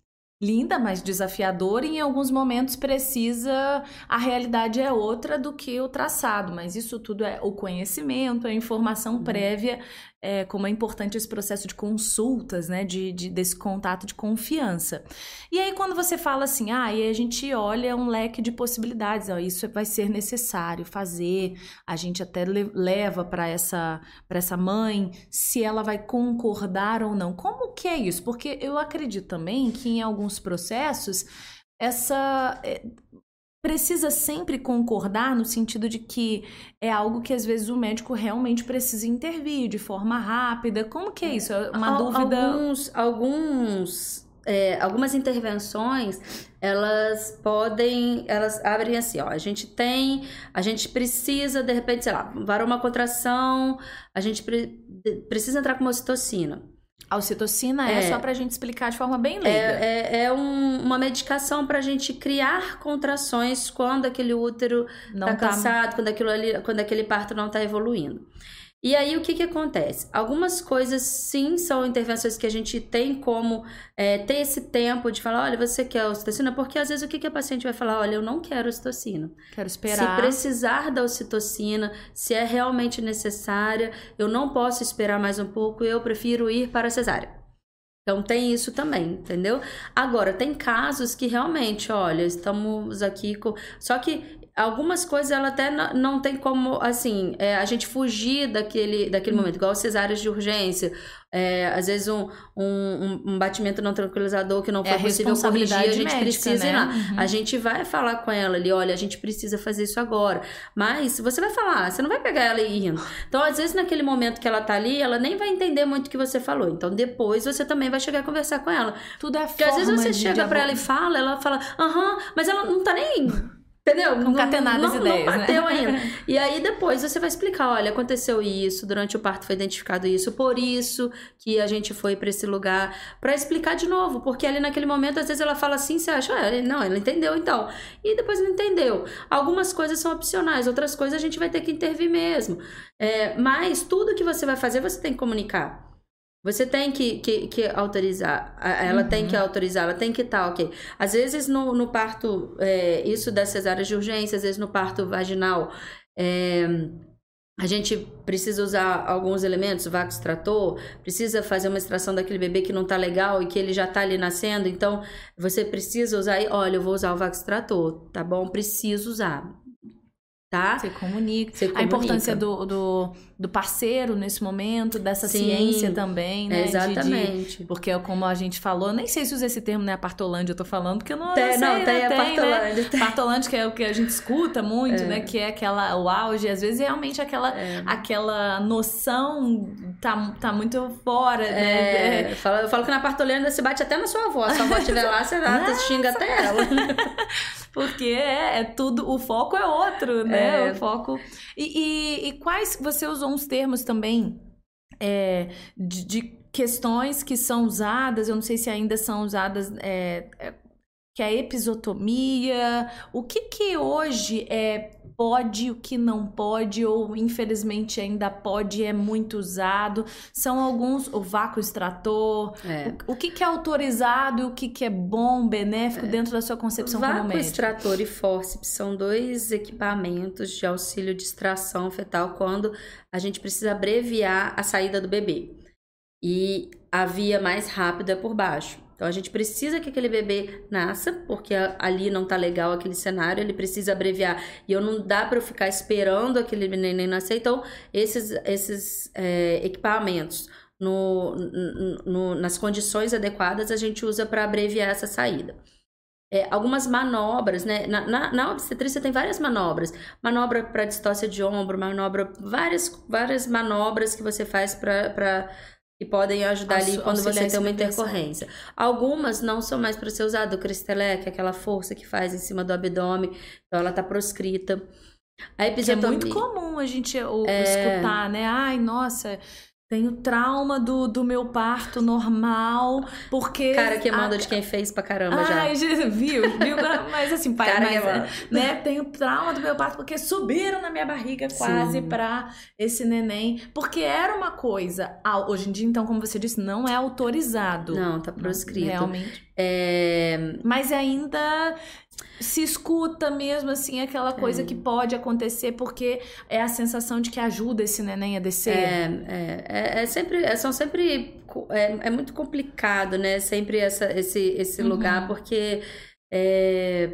linda, mas desafiadora, e em alguns momentos precisa a realidade é outra do que o traçado, mas isso tudo é o conhecimento, a informação uhum. prévia é, como é importante esse processo de consultas, né? De, de, desse contato de confiança. E aí, quando você fala assim, ah, e a gente olha um leque de possibilidades, ó, isso vai ser necessário fazer, a gente até leva para essa, essa mãe se ela vai concordar ou não. Como que é isso? Porque eu acredito também que em alguns processos essa é, precisa sempre concordar no sentido de que é algo que às vezes o médico realmente precisa intervir de forma rápida. Como que é isso? É uma Al dúvida. Alguns, alguns é, algumas intervenções elas podem elas abrem assim ó a gente tem a gente precisa de repente sei lá varou uma contração a gente pre precisa entrar com uma ocitocina a ocitocina é, é só para a gente explicar de forma bem leiga. É, é, é um, uma medicação para a gente criar contrações quando aquele útero está tá cansado, quando, aquilo ali, quando aquele parto não está evoluindo. E aí, o que, que acontece? Algumas coisas, sim, são intervenções que a gente tem como é, ter esse tempo de falar: olha, você quer ocitocina? Porque às vezes o que, que a paciente vai falar? Olha, eu não quero ocitocina. Quero esperar. Se precisar da ocitocina, se é realmente necessária, eu não posso esperar mais um pouco, eu prefiro ir para a cesárea. Então tem isso também, entendeu? Agora, tem casos que realmente, olha, estamos aqui com. Só que algumas coisas ela até não, tem como, assim, é, a gente fugir daquele, daquele momento, igual cesáreas de urgência. É, às vezes um, um, um, batimento não tranquilizador que não foi é possível corrigir, a gente médica, precisa né? ir lá. Uhum. A gente vai falar com ela ali, olha, a gente precisa fazer isso agora. Mas você vai falar, você não vai pegar ela e ir rindo. Então, às vezes, naquele momento que ela tá ali, ela nem vai entender muito o que você falou. Então, depois você também vai chegar a conversar com ela. Tudo é Porque às vezes você chega para ela e fala, ela fala, aham, mas ela não tá nem Entendeu? Concatenadas não, ideias, não bateu né? ainda. E aí depois você vai explicar, olha, aconteceu isso, durante o parto foi identificado isso, por isso que a gente foi para esse lugar, para explicar de novo, porque ali naquele momento às vezes ela fala assim, você acha, ah, não, ela entendeu então. E depois não entendeu. Algumas coisas são opcionais, outras coisas a gente vai ter que intervir mesmo. É, mas tudo que você vai fazer, você tem que comunicar. Você tem que, que, que autorizar, ela uhum. tem que autorizar, ela tem que estar, tá, ok. Às vezes no, no parto, é, isso das cesáreas de urgência, às vezes no parto vaginal, É, a gente precisa usar alguns elementos, vaco extrator, precisa fazer uma extração daquele bebê que não tá legal e que ele já tá ali nascendo, então você precisa usar, olha, eu vou usar o vaco extrator, tá bom? Preciso usar tá? Você comunica. Você comunica. A importância do, do, do, parceiro nesse momento, dessa Sim, ciência também, né? Exatamente. De, de, porque como a gente falou, nem sei se usa esse termo, né? Partolândia, eu tô falando, porque eu não, tem, não sei, não, né? tem, né? a partolândia. Né? Partolândia, que é o que a gente escuta muito, é. né? Que é aquela, o auge, às vezes realmente aquela, é. aquela noção tá, tá muito fora, é. né? Eu falo, eu falo que na partolândia se bate até na sua avó. Se a avó estiver lá, você dá, xinga até ela. porque é, é, tudo, o foco é outro, né? É. O foco. E, e, e, quais você usou uns termos também é, de, de, questões que são usadas, eu não sei se ainda são usadas. É, é que é a episotomia, o que que hoje é pode, o que não pode, ou infelizmente ainda pode é muito usado. São alguns, o vácuo extrator, é. o, o, que, que é autorizado e o que, que é bom, benéfico é. dentro da sua concepção vácuo como médico. extrator e fórceps são dois equipamentos de auxílio de extração fetal quando a gente precisa abreviar a saída do bebê. E a via mais rápida é por baixo. Então a gente precisa que aquele bebê nasça, porque ali não tá legal aquele cenário, ele precisa abreviar. E eu não dá para eu ficar esperando aquele neném nascer. Então, esses, esses é, equipamentos no, no, nas condições adequadas a gente usa para abreviar essa saída. É, algumas manobras, né? Na, na, na, obstetrícia tem várias manobras. Manobra para distócia de ombro, manobra, várias, várias manobras que você faz para que podem ajudar ali quando você tem uma intercorrência. Algumas não são mais para ser usado, o Cristelec, aquela força que faz em cima do abdômen, então ela tá proscrita. A episiotomia... é muito comum a gente é... escutar, né? Ai, nossa, tenho trauma do, do meu parto normal, porque. Cara, que manda a... de quem fez pra caramba já. Ai, viu? viu? Mas assim, pai, Cara, mas, né? Tenho trauma do meu parto porque subiram na minha barriga quase Sim. pra esse neném. Porque era uma coisa. Hoje em dia, então, como você disse, não é autorizado. Não, tá proscrito. Realmente. É... Mas ainda se escuta mesmo assim aquela coisa é. que pode acontecer porque é a sensação de que ajuda esse neném a descer. É, é, é, é sempre, é, são sempre é, é muito complicado, né? Sempre essa, esse, esse uhum. lugar porque é,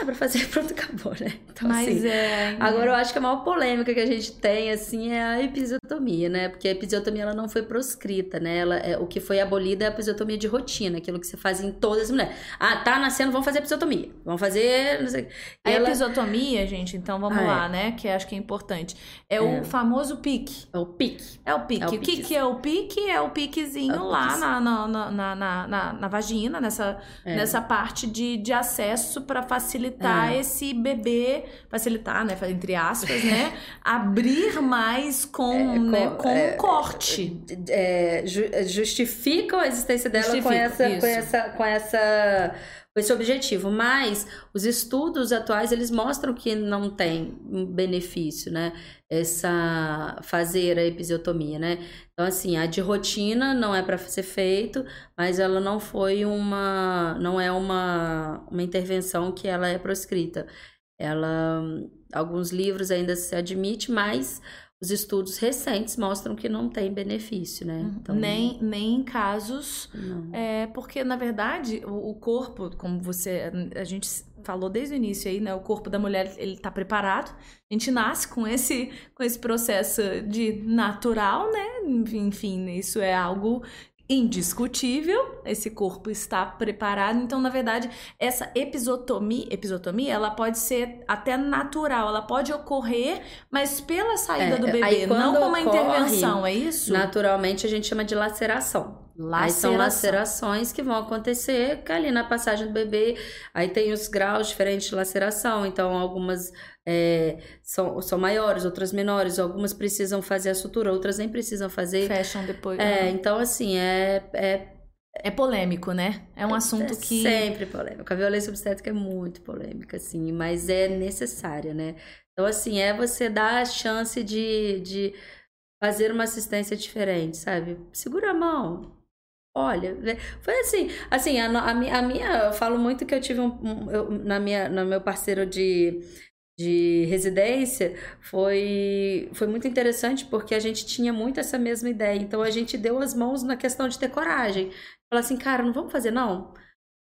ah, pra fazer, pronto, acabou, né? Então, Mas assim, é. Agora eu acho que a maior polêmica que a gente tem, assim, é a episiotomia, né? Porque a episiotomia ela não foi proscrita, né? Ela, é, o que foi abolida é a episiotomia de rotina, aquilo que você faz em todas as mulheres. Ah, tá nascendo, vamos fazer episiotomia. Vamos fazer. Não sei. A ela... episiotomia, gente, então vamos ah, lá, é. né? Que acho que é importante. É, é. o famoso pique. É o pique. É o pique. É o, o que, que é o pique? É o piquezinho é o lá na, na, na, na, na, na, vagina, nessa, é. nessa parte de, de acesso para facilitar facilitar é. esse bebê, facilitar, né, entre aspas, né, abrir mais com, é, né, com é, um corte. É, justificam a existência dela com essa, com essa, com essa com esse objetivo, mas os estudos atuais eles mostram que não tem benefício, né? Essa fazer a episiotomia, né? Então assim, a de rotina não é para ser feito, mas ela não foi uma, não é uma, uma intervenção que ela é proscrita. Ela, alguns livros ainda se admite, mas os estudos recentes mostram que não tem benefício, né? Uhum. Então, nem, nem em casos. É, porque, na verdade, o, o, corpo, como você. A gente falou desde o início aí, né? O corpo da mulher, ele tá preparado. A gente nasce com esse, com esse processo de natural, né? Enfim, isso é algo indiscutível, esse corpo está preparado. Então, na verdade, essa episotomia, episotomia, ela pode ser até natural, ela pode ocorrer, mas pela saída é, do bebê, não como uma intervenção, é isso? Naturalmente a gente chama de laceração. Laceração. Aí são lacerações que vão acontecer ali na passagem do bebê. Aí tem os graus diferentes de laceração. Então, algumas é, são, são maiores, outras menores. Algumas precisam fazer a sutura, outras nem precisam fazer. Fecham depois. É, uhum. então, assim, é, é é polêmico, né? É um é, assunto é que. Sempre polêmico. A violência obstétrica é muito polêmica, assim, mas é necessária, né? Então, assim, é você dar a chance de, de fazer uma assistência diferente, sabe? Segura a mão, Olha, foi assim, assim, a, a, a minha, eu falo muito que eu tive um, um eu, na minha, no meu parceiro de, de residência foi, foi muito interessante porque a gente tinha muito essa mesma ideia. Então a gente deu as mãos na questão de ter coragem. Falar assim, cara, não vamos fazer não?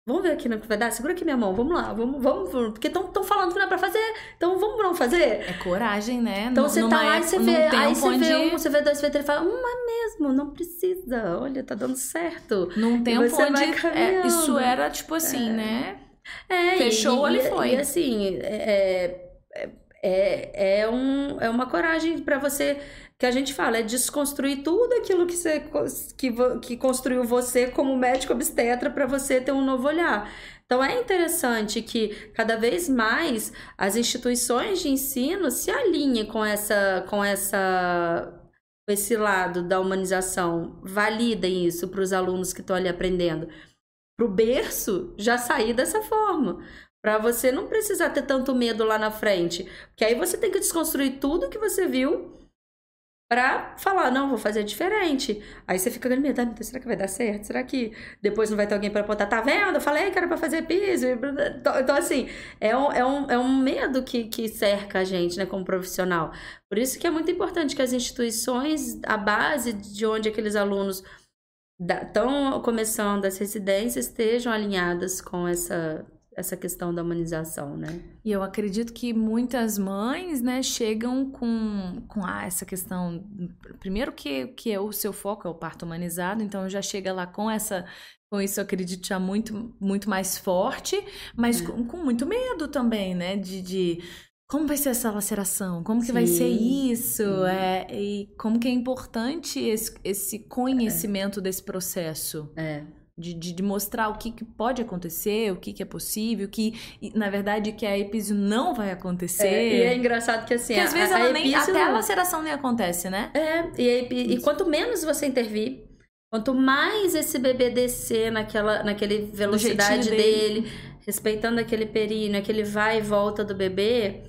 Vamos ver aqui no que vai dar? Segura aqui minha mão, vamos lá, vamos, vamos, vamos. porque estão falando que não é pra fazer, então vamos não fazer. É coragem, né? Então você tá lá e você vê, aí você vê um, você vê dois, você vê três e fala, hum, é mesmo, não precisa, olha, tá dando certo. Num tempo onde é, isso era tipo assim, é. né? É, Fechou, e, ele foi. E assim, é, é, é, é, um, é uma coragem para você que a gente fala, é desconstruir tudo aquilo que, você, que, que construiu você como médico obstetra para você ter um novo olhar. Então é interessante que cada vez mais as instituições de ensino se alinhem com essa com essa esse lado da humanização, validem isso para os alunos que estão ali aprendendo. Para o berço já sair dessa forma. Para você não precisar ter tanto medo lá na frente. Porque aí você tem que desconstruir tudo que você viu para falar, não, vou fazer diferente. Aí você fica com medo, será que vai dar certo? Será que depois não vai ter alguém para apontar? Tá vendo? Eu falei que era para fazer piso. Então, então, assim, é um, é um, é um medo que, que cerca a gente, né, como profissional. Por isso que é muito importante que as instituições, a base de onde aqueles alunos estão começando as residências, estejam alinhadas com essa essa questão da humanização, né? E eu acredito que muitas mães, né, chegam com, com ah, essa questão. Primeiro que, que é o seu foco é o parto humanizado, então já chega lá com essa. Com isso, eu acredito já muito, muito mais forte, mas é. com, com, muito medo também, né? De, de como vai ser essa laceração? Como que Sim. vai ser isso? É, e como que é importante esse, esse conhecimento é. desse processo. É de, de, de, mostrar o que, que, pode acontecer, o que, que é possível, que na verdade que a epísio não vai acontecer. É, e é engraçado que assim. Porque às vezes a, a nem, até a laceração nem acontece, né? É, e, e quanto menos você intervir, quanto mais esse bebê descer naquela, naquele velocidade dele, dele, respeitando aquele períneo, aquele vai e volta do bebê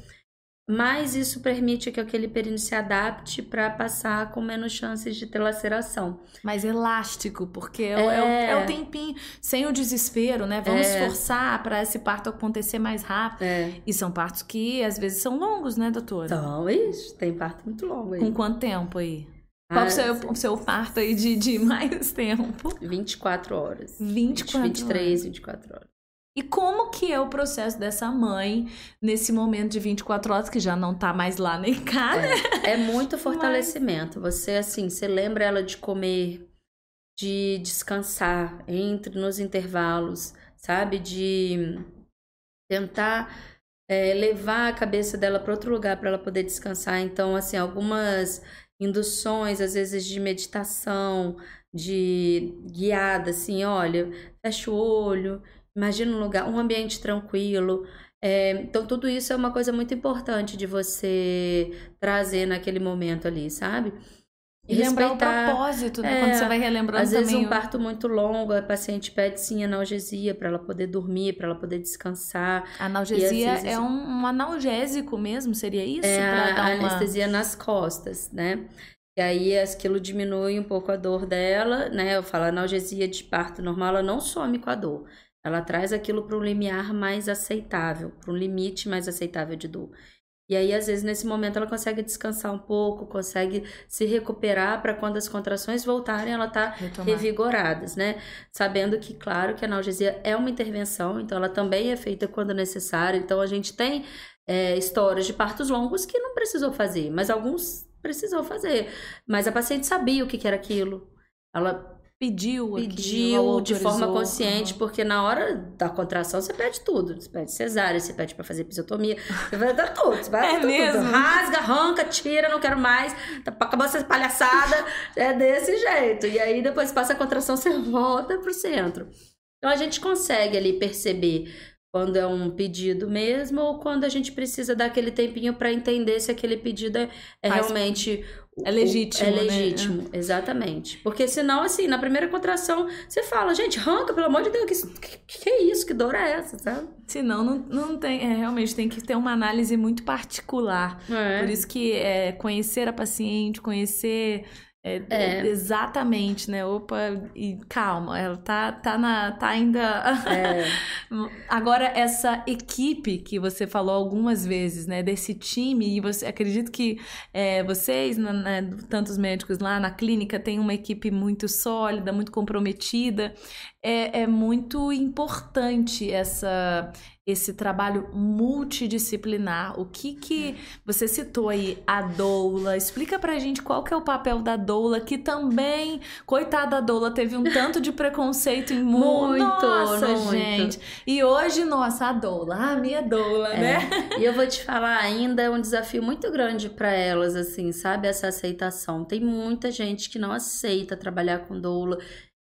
mais isso permite que aquele períneo se adapte para passar com menos chances de ter laceração. Mais elástico, porque é, é, o, é o, é tempinho, sem o desespero, né? Vamos é. forçar para esse parto acontecer mais rápido. É. E são partos que às vezes são longos, né, doutora? São, isso. Tem parto muito longo aí. Com quanto tempo aí? Qual ah, o seu, o seu parto aí de, de mais tempo? 24 horas. 24 20, 23, horas. 24 horas. E como que é o processo dessa mãe nesse momento de 24 horas que já não tá mais lá nem cá, né? É, é muito fortalecimento. Mas... Você assim, você lembra ela de comer, de descansar entre nos intervalos, sabe? De tentar é, levar a cabeça dela para outro lugar para ela poder descansar. Então, assim, algumas induções, às vezes de meditação, de guiada, assim, olha, fecha o olho Imagina um lugar, um ambiente tranquilo. É, então, tudo isso é uma coisa muito importante de você trazer naquele momento ali, sabe? E lembrar o propósito, né? É, Quando você vai relembrando Às vezes um parto muito longo, a paciente pede sim analgesia para ela poder dormir, para ela poder descansar. A analgesia vezes, é um, um, analgésico mesmo, seria isso? É a, uma... anestesia nas costas, né? E aí aquilo diminui um pouco a dor dela, né? Eu falo, analgesia de parto normal, ela não some com a dor. Ela traz aquilo para um limiar mais aceitável, para um limite mais aceitável de dor. E aí, às vezes, nesse momento, ela consegue descansar um pouco, consegue se recuperar para quando as contrações voltarem, ela tá Retomar. revigoradas, né? Sabendo que, claro, que a analgesia é uma intervenção, então ela também é feita quando necessário. Então, a gente tem é, histórias de partos longos que não precisou fazer, mas alguns precisou fazer. Mas a paciente sabia o que, que era aquilo. Ela pediu Pediu de forma consciente, uhum. porque na hora da contração você pede tudo. Você pede cesárea, você pede para fazer episiotomia, você vai dar tudo. Você vai é tudo, mesmo? Tudo. Rasga, arranca, tira, não quero mais. Tá, acabou essa palhaçada. é desse jeito. E aí depois passa a contração, você volta pro centro. Então a gente consegue ali perceber quando é um pedido mesmo ou quando a gente precisa dar aquele tempinho para entender se aquele pedido é, é realmente é legítimo, é né? legítimo, né? exatamente. Porque senão, assim, na primeira contração, você fala, gente, arranca, pelo amor de Deus, que, que, que é isso? Que dor é essa, sabe? Senão, não, não tem, é, realmente tem que ter uma análise muito particular. É. Por isso que é, conhecer a paciente, conhecer É, é. Exatamente, né? Opa, e calma, ela tá, tá, na, tá ainda. É. Agora, essa equipe que você falou algumas vezes, né? Desse time, e você acredito que é, vocês, né, tantos médicos lá na clínica, têm uma equipe muito sólida, muito comprometida. É, é muito importante essa esse trabalho multidisciplinar. O que que você citou aí a doula? Explica pra gente qual que é o papel da doula, que também, coitada da doula, teve um tanto de preconceito em muito, nossa, muito. gente. E hoje, nossa, a doula, a minha doula, é. né? E eu vou te falar, ainda é um desafio muito grande para elas assim, sabe, essa aceitação. Tem muita gente que não aceita trabalhar com doula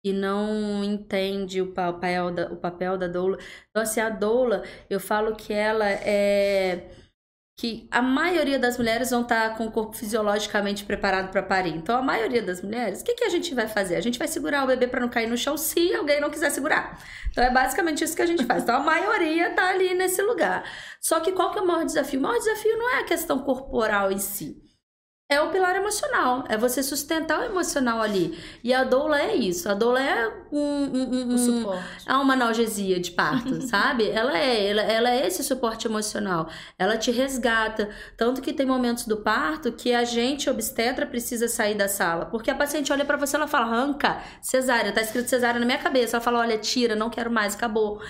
e não entende o papel da, o papel da doula. Então, assim, a doula, eu falo que ela é que a maioria das mulheres vão estar com o corpo fisiologicamente preparado para parir. Então, a maioria das mulheres, o que, que a gente vai fazer? A gente vai segurar o bebê para não cair no chão se alguém não quiser segurar. Então, é basicamente isso que a gente faz. Então, a maioria está ali nesse lugar. Só que qual que é o maior desafio? O maior desafio não é a questão corporal em si é o pilar emocional, é você sustentar o emocional ali. E a doula é isso, a doula é um, um, um, um suporte. É uma analgesia de parto, sabe? Ela é, ela, ela é esse suporte emocional. Ela te resgata, tanto que tem momentos do parto que a gente obstetra precisa sair da sala, porque a paciente olha para você, ela fala: "Arranca, cesárea, tá escrito cesárea na minha cabeça". Ela fala: "Olha, tira, não quero mais, acabou".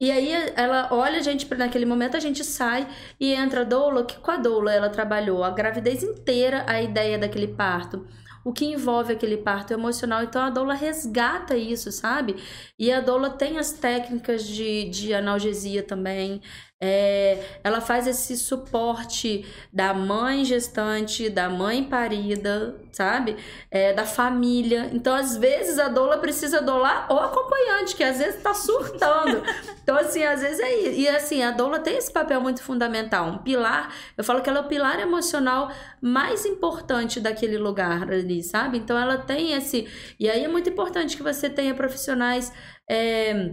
E aí ela olha a gente, naquele momento a gente sai e entra a doula, que com a doula ela trabalhou a gravidez inteira, a ideia daquele parto o que envolve aquele parto emocional. Então a doula resgata isso, sabe? E a doula tem as técnicas de, de analgesia também. É, ela faz esse suporte da mãe gestante, da mãe parida, sabe? É, da família. Então, às vezes, a doula precisa dolar o acompanhante, que às vezes tá surtando. Então, assim, às vezes é isso. E assim, a doula tem esse papel muito fundamental, um pilar. Eu falo que ela é o pilar emocional mais importante daquele lugar ali, sabe? Então, ela tem esse. E aí é muito importante que você tenha profissionais. É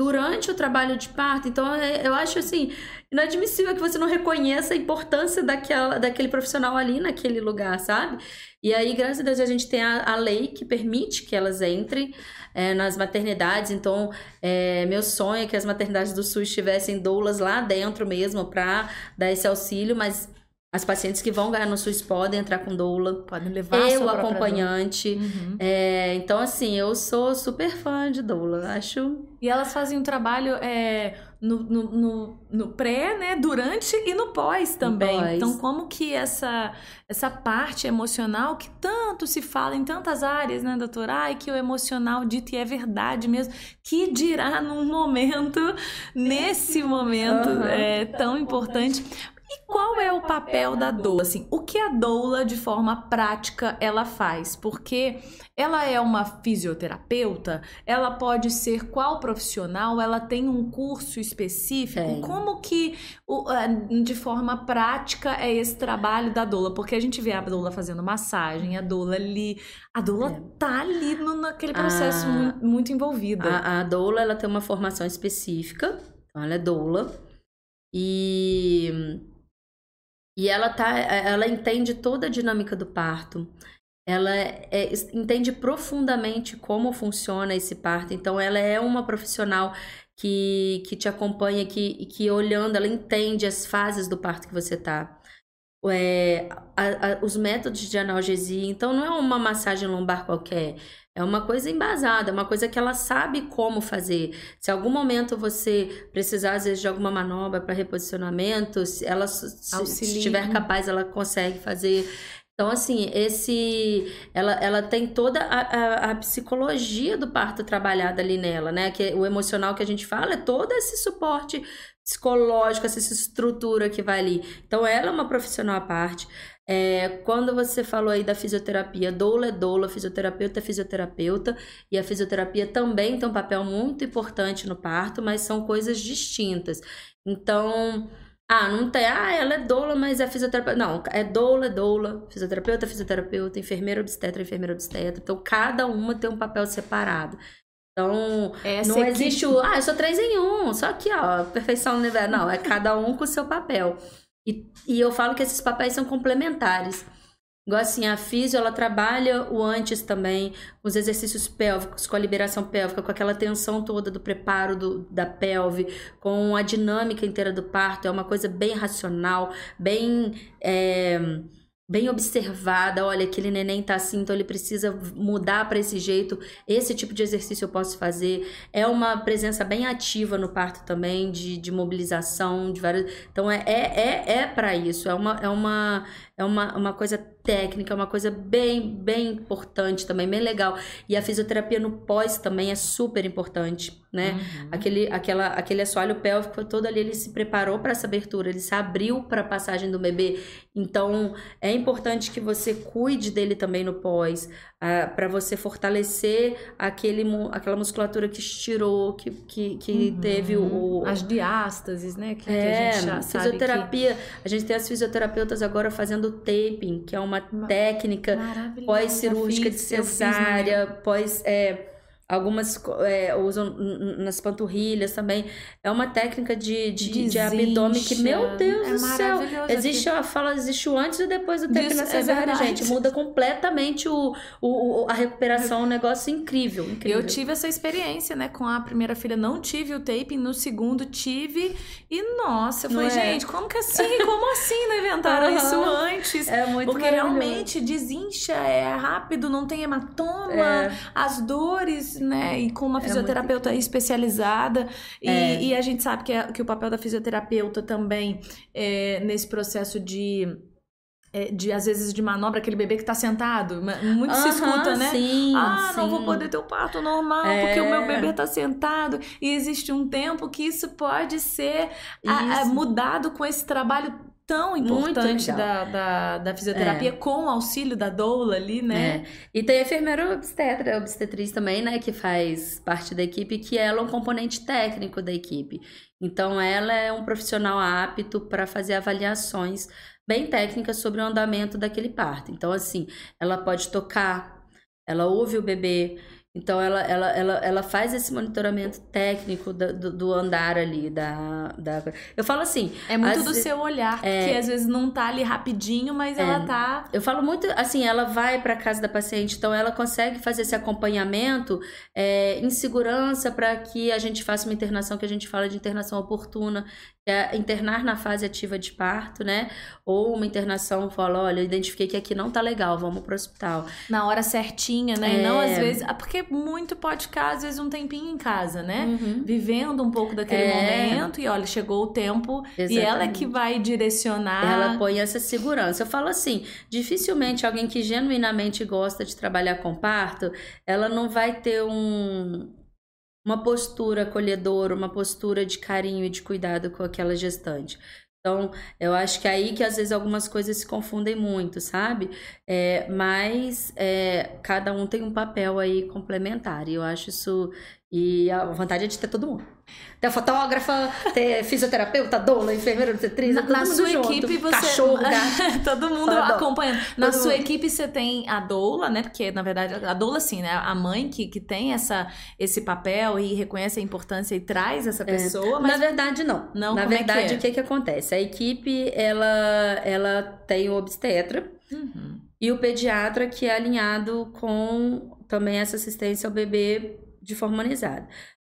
durante o trabalho de parto. Então, é, eu acho assim, inadmissível que você não reconheça a importância daquela, daquele profissional ali naquele lugar, sabe? E aí, graças a Deus, a gente tem a, a lei que permite que elas entrem é, nas maternidades. Então, é, meu sonho é que as maternidades do SUS tivessem doulas lá dentro mesmo para dar esse auxílio, mas as pacientes que vão ganhar no SUS podem entrar com doula. Podem levar Eu, acompanhante. Uhum. É, então, assim, eu sou super fã de doula. Acho. E elas fazem um trabalho é, no, no, no, no, pré, né? Durante e no pós também. Pós. Então, como que essa, essa parte emocional que tanto se fala em tantas áreas, né, doutora? Ai, que o emocional dito e é verdade mesmo. Que dirá num momento, nesse momento uhum. é, tão importante. E qual é o papel da doula? Assim, o que a doula, de forma prática, ela faz? Porque ela é uma fisioterapeuta, ela pode ser qual profissional, ela tem um curso específico. Como que, de forma prática, é esse trabalho da doula? Porque a gente vê a doula fazendo massagem, a doula ali. A doula é. tá ali no, naquele processo a, muito, muito envolvida. A, a doula, ela tem uma formação específica, então ela é doula. E e ela tá, ela entende toda a dinâmica do parto. Ela é, entende profundamente como funciona esse parto. Então, ela é uma profissional que, que te acompanha, que, que olhando, ela entende as fases do parto que você tá. É, a, a, os métodos de analgesia. Então, não é uma massagem lombar qualquer. É uma coisa embasada, é uma coisa que ela sabe como fazer. Se algum momento você precisar, às vezes, de alguma manobra para reposicionamento, se ela se, se estiver capaz, ela consegue fazer. Então, assim, esse. Ela, ela tem toda a, a, a, psicologia do parto trabalhada ali nela, né? Que o emocional que a gente fala é todo esse suporte psicológico, essa estrutura que vai ali. Então, ela é uma profissional à parte. É, quando você falou aí da fisioterapia, doula é doula, fisioterapeuta é fisioterapeuta, e a fisioterapia também tem um papel muito importante no parto, mas são coisas distintas. Então, ah, não tem, ah, ela é doula, mas é fisioterapeuta. Não, é doula, é doula, fisioterapeuta, é fisioterapeuta, enfermeira obstetra, enfermeira obstetra. Então, cada uma tem um papel separado. Então, Essa não existe o, ah, eu sou três em um, só que, ó, perfeição universal. Não, é cada um com o seu papel. E, e eu falo que esses papéis são complementares. Igual assim, a físio, ela trabalha o antes também, os exercícios pélvicos, com a liberação pélvica, com aquela tensão toda do preparo do, da pelve, com a dinâmica inteira do parto. É uma coisa bem racional, bem. É bem observada, olha, aquele neném tá assim, então ele precisa mudar para esse jeito, esse tipo de exercício eu posso fazer. É uma presença bem ativa no parto também, de, de mobilização, de várias. Então é, é, é, é para isso, é uma, é uma, é uma, uma coisa técnica, é uma coisa bem, bem importante também, bem legal. E a fisioterapia no pós também é super importante, né? Uhum. Aquele, aquela, aquele assoalho pélvico todo ali, ele se preparou para essa abertura, ele se abriu para a passagem do bebê. Então, é importante que você cuide dele também no pós, uh, para você fortalecer aquele, aquela musculatura que estirou, que, que, que uhum. teve o, As diástases, né? Que, é, que a gente já fisioterapia. Que... A gente tem as fisioterapeutas agora fazendo taping, que é uma técnica pós-cirúrgica de cesárea, pós... É, Algumas é, usam nas panturrilhas também. É uma técnica de, de, de abdômen que, meu Deus é do céu, existe, a fala, existe o antes e depois do é cesárea, é gente. Muda completamente o, o, a recuperação, um negócio incrível, incrível. Eu tive essa experiência, né? Com a primeira filha, não tive o taping, no segundo tive. E nossa, eu falei, é? gente, como que assim? Como assim não inventaram isso antes? É muito Porque realmente desincha, é rápido, não tem hematoma, é. as dores né? E com uma é fisioterapeuta especializada. E, é. e, a gente sabe que, é, que o papel da fisioterapeuta também é nesse processo de. É, de às vezes de manobra aquele bebê que tá sentado muito se escuta né sim, ah sim. não vou poder ter o parto normal é. porque o meu bebê tá sentado e existe um tempo que isso pode ser a, a, mudado com esse trabalho tão importante da, da, da, fisioterapia é. com o auxílio da doula ali, né? É. E tem a enfermeira obstetra, obstetriz também, né, que faz parte da equipe, que ela é um componente técnico da equipe. Então, ela é um profissional apto para fazer avaliações bem técnicas sobre o andamento daquele parto. Então, assim, ela pode tocar, ela ouve o bebê, então ela, ela, ela, ela faz esse monitoramento técnico do, do, do andar ali, da, da. Eu falo assim. É muito do seu olhar, é, que às vezes não tá ali rapidinho, mas é, ela tá. Eu falo muito assim, ela vai para casa da paciente, então ela consegue fazer esse acompanhamento é, em segurança para que a gente faça uma internação que a gente fala de internação oportuna é internar na fase ativa de parto, né? Ou uma internação, fala, olha, eu identifiquei que aqui não tá legal, vamos pro hospital. Na hora certinha, né? É... E não às vezes, ah, porque muito pode ficar às vezes um tempinho em casa, né? Uhum. Vivendo um pouco daquele é... momento e olha, chegou o tempo Exatamente. e ela é que vai direcionar. Ela põe essa segurança. Eu falo assim, dificilmente alguém que genuinamente gosta de trabalhar com parto, ela não vai ter um uma postura acolhedora, uma postura de carinho e de cuidado com aquela gestante. Então, eu acho que é aí que às vezes algumas coisas se confundem muito, sabe? É, mas é, cada um tem um papel aí complementar. E eu acho isso. E a vontade é de ter todo mundo ter fotógrafa, ter fisioterapeuta, doula, enfermeira, obstetriz, na, todo na mundo sua junto. equipe você cachorro, gato. todo mundo acompanhando. Na sua equipe você tem a doula, né? Porque na verdade a doula sim, né? A mãe que, que tem essa esse papel e reconhece a importância e traz essa é. pessoa, é. mas na verdade não. Não, na verdade é que é? o que que acontece? A equipe ela ela tem o obstetra uhum. e o pediatra que é alinhado com também essa assistência ao bebê de forma humanizada.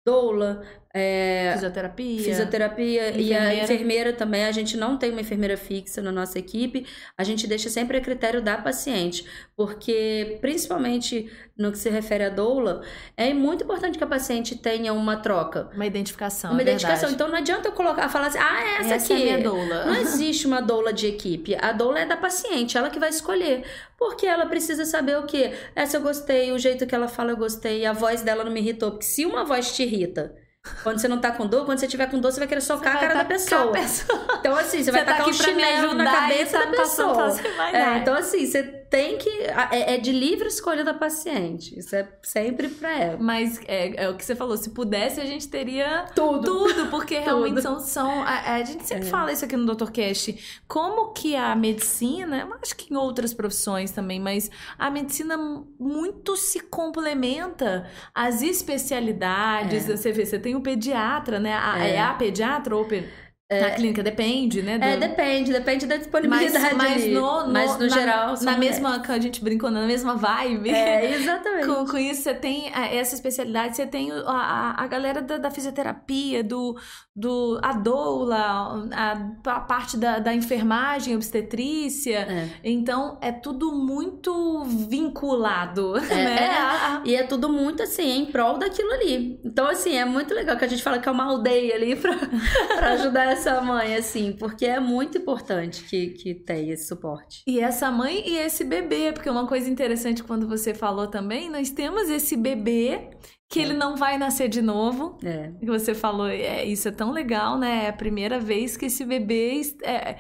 Doula, é, fisioterapia, fisioterapia e a enfermeira também. A gente não tem uma enfermeira fixa na nossa equipe, a gente deixa sempre a critério da paciente, porque principalmente no que se refere à doula, é muito importante que a paciente tenha uma troca, uma identificação. Uma é identificação. Então não adianta eu colocar, falar assim, ah, essa, essa aqui. É doula. Não existe uma doula de equipe. A doula é da paciente, ela que vai escolher. Porque ela precisa saber o quê? Essa eu gostei, o jeito que ela fala eu gostei, a voz dela não me irritou. Porque se uma voz te irrita, quando você não tá com dor, quando você tiver com dor, você vai querer socar a cara da pessoa. pessoa. Então, assim, você, você vai tá tacar um chinelo na cabeça da pessoa. É, então, assim, você tem que. É, é, de livre escolha da paciente. Isso é sempre pra ela. Mas é, é o que você falou, se pudesse, a gente teria tudo. Tudo, porque realmente são. são a, a gente sempre é. fala isso aqui no Dr. Cast. Como que a medicina, eu acho que em outras profissões também, mas a medicina muito se complementa às especialidades. É. Você vê, você tem o pediatra, né? A, é. é a pediatra ou. É, na clínica depende, né? Do... É, depende, depende da disponibilidade. Mas, mas no, no, mas no na, geral. Na mesma, que a gente brincou, na mesma vibe. É, exatamente. com, com isso, você tem é, essa especialidade, você tem a, a, galera da, da, fisioterapia, do, do a doula, a, a parte da, da enfermagem, obstetrícia. É. Então, é tudo muito vinculado. É, né? É. E é tudo muito assim, em prol daquilo ali. Então, assim, é muito legal que a gente fala que é uma aldeia ali pra, pra ajudar essa mãe, assim, porque é muito importante que, que tenha esse suporte. E essa mãe e esse bebê, porque uma coisa interessante quando você falou também, nós temos esse bebê que é. ele não vai nascer de novo. É. Que você falou, é, isso é tão legal, né? É a primeira vez que esse bebê, é, é.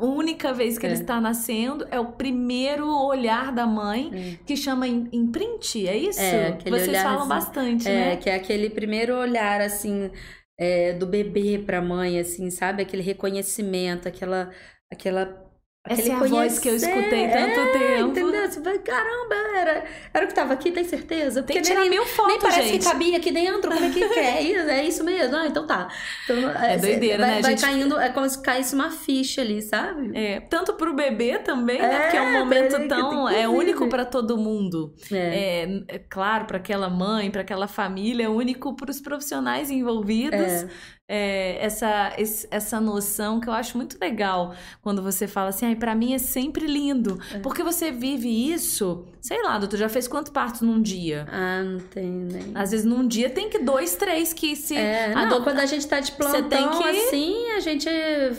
única vez que ele é. está nascendo, é o primeiro olhar da mãe é. que chama imprint, é isso? É, Vocês falam bastante, é, né? É, que é aquele primeiro olhar, assim, é, do bebê para a mãe, assim, sabe? Aquele reconhecimento, aquela, aquela essa é a voz que eu escutei tanto é, tempo. Entendeu? Você vai, caramba, era, era o que tava aqui, tem certeza? Porque tem que tirar nem, mil fotos, Nem parece gente. que cabia aqui dentro, como é que, é? Isso, é isso mesmo? Ah, então tá. Então, é doideira, vai, né? Vai gente... caindo, é como se caísse uma ficha ali, sabe? É, tanto pro bebê também, né? Porque é um momento tão... É único para todo mundo. É. é, é claro, para aquela mãe, para aquela família, é único para os profissionais envolvidos. É essa, essa noção que eu acho muito legal quando você fala assim, ai, para mim é sempre lindo. É. Porque você vive isso, sei lá, doutor, já fez quantos partos num dia? Ah, não tem nem. Às vezes num dia tem que dois, três que se. É, não, quando a gente tá de plantão tem que... assim, a gente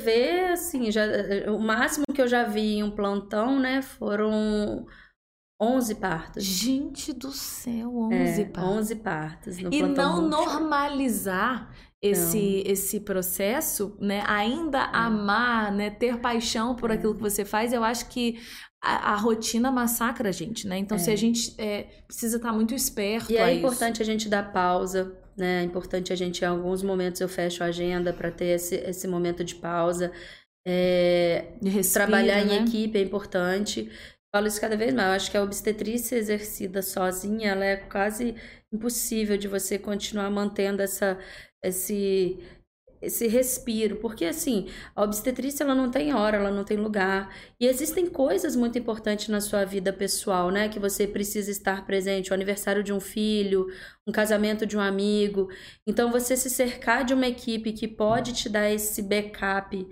vê, assim, já, o máximo que eu já vi em um plantão, né, foram. 11 partos. Gente do céu, 11 é, partos. 11 partos. e não normalizar esse esse processo, né? Ainda é. amar, né? Ter paixão por é. aquilo que você faz, eu acho que a, a rotina massacra a gente, né? Então, é. se a gente é, precisa estar muito esperto. E é isso. importante a gente dar pausa, né? É importante a gente, em alguns momentos, eu fecho a agenda para ter esse, esse momento de pausa. É, respira, trabalhar né? em equipe é importante. Falo isso cada vez mais. Eu acho que a obstetrícia exercida sozinha, ela é quase impossível de você continuar mantendo essa esse esse respiro, porque assim, a obstetrícia ela não tem hora, ela não tem lugar, e existem coisas muito importantes na sua vida pessoal, né, que você precisa estar presente, o aniversário de um filho, um casamento de um amigo. Então você se cercar de uma equipe que pode te dar esse backup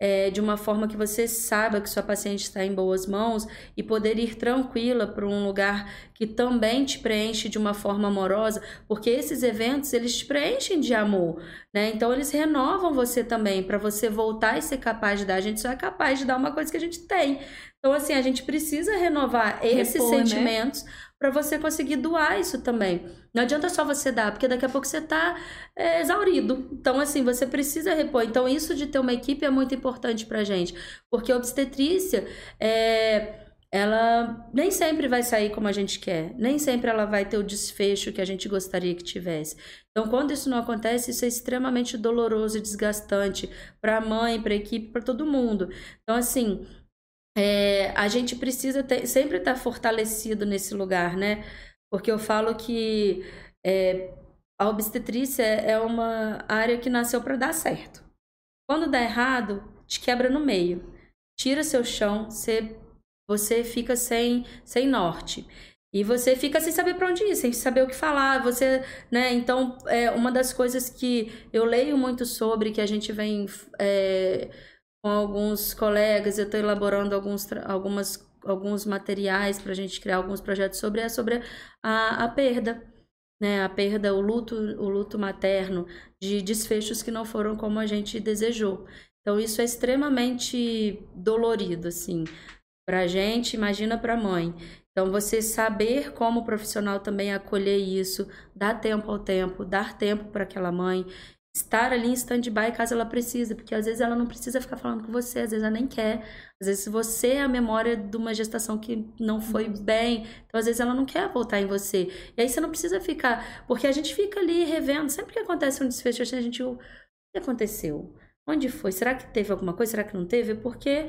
é, de uma forma que você saiba que sua paciente está em boas mãos e poder ir tranquila para um lugar que também te preenche de uma forma amorosa, porque esses eventos eles te preenchem de amor, né? Então eles renovam você também para você voltar e ser capaz de dar. A gente só é capaz de dar uma coisa que a gente tem. Então assim a gente precisa renovar esses Repor, né? sentimentos. Né? Para você conseguir doar isso também. Não adianta só você dar, porque daqui a pouco você está é, exaurido. Então, assim, você precisa repor. Então, isso de ter uma equipe é muito importante para gente, porque a obstetrícia é ela nem sempre vai sair como a gente quer, nem sempre ela vai ter o desfecho que a gente gostaria que tivesse. Então, quando isso não acontece, isso é extremamente doloroso e desgastante para a mãe, para a equipe, para todo mundo. Então, assim, é, a gente precisa ter, sempre estar tá fortalecido nesse lugar, né? Porque eu falo que é, a obstetrícia é uma área que nasceu para dar certo. Quando dá errado, te quebra no meio, tira seu chão, você, você fica sem, sem norte. E você fica sem saber para onde ir, sem saber o que falar. Você, né? Então, é uma das coisas que eu leio muito sobre, que a gente vem é, com alguns colegas, eu estou elaborando alguns, algumas, alguns materiais para a gente criar alguns projetos sobre, é sobre a, a perda, né? A perda, o luto, o luto materno, de desfechos que não foram como a gente desejou. Então, isso é extremamente dolorido, assim, para a gente, imagina para a mãe. Então, você saber como profissional também acolher isso, dar tempo ao tempo, dar tempo para aquela mãe estar ali em stand-by caso ela precise, porque às vezes ela não precisa ficar falando com você, às vezes ela nem quer. Às vezes você é a memória de uma gestação que não foi uhum. bem, então às vezes ela não quer voltar em você. E aí você não precisa ficar, porque a gente fica ali revendo, sempre que acontece um desfecho, a gente, o que aconteceu? Onde foi? Será que teve alguma coisa? Será que não teve? Porque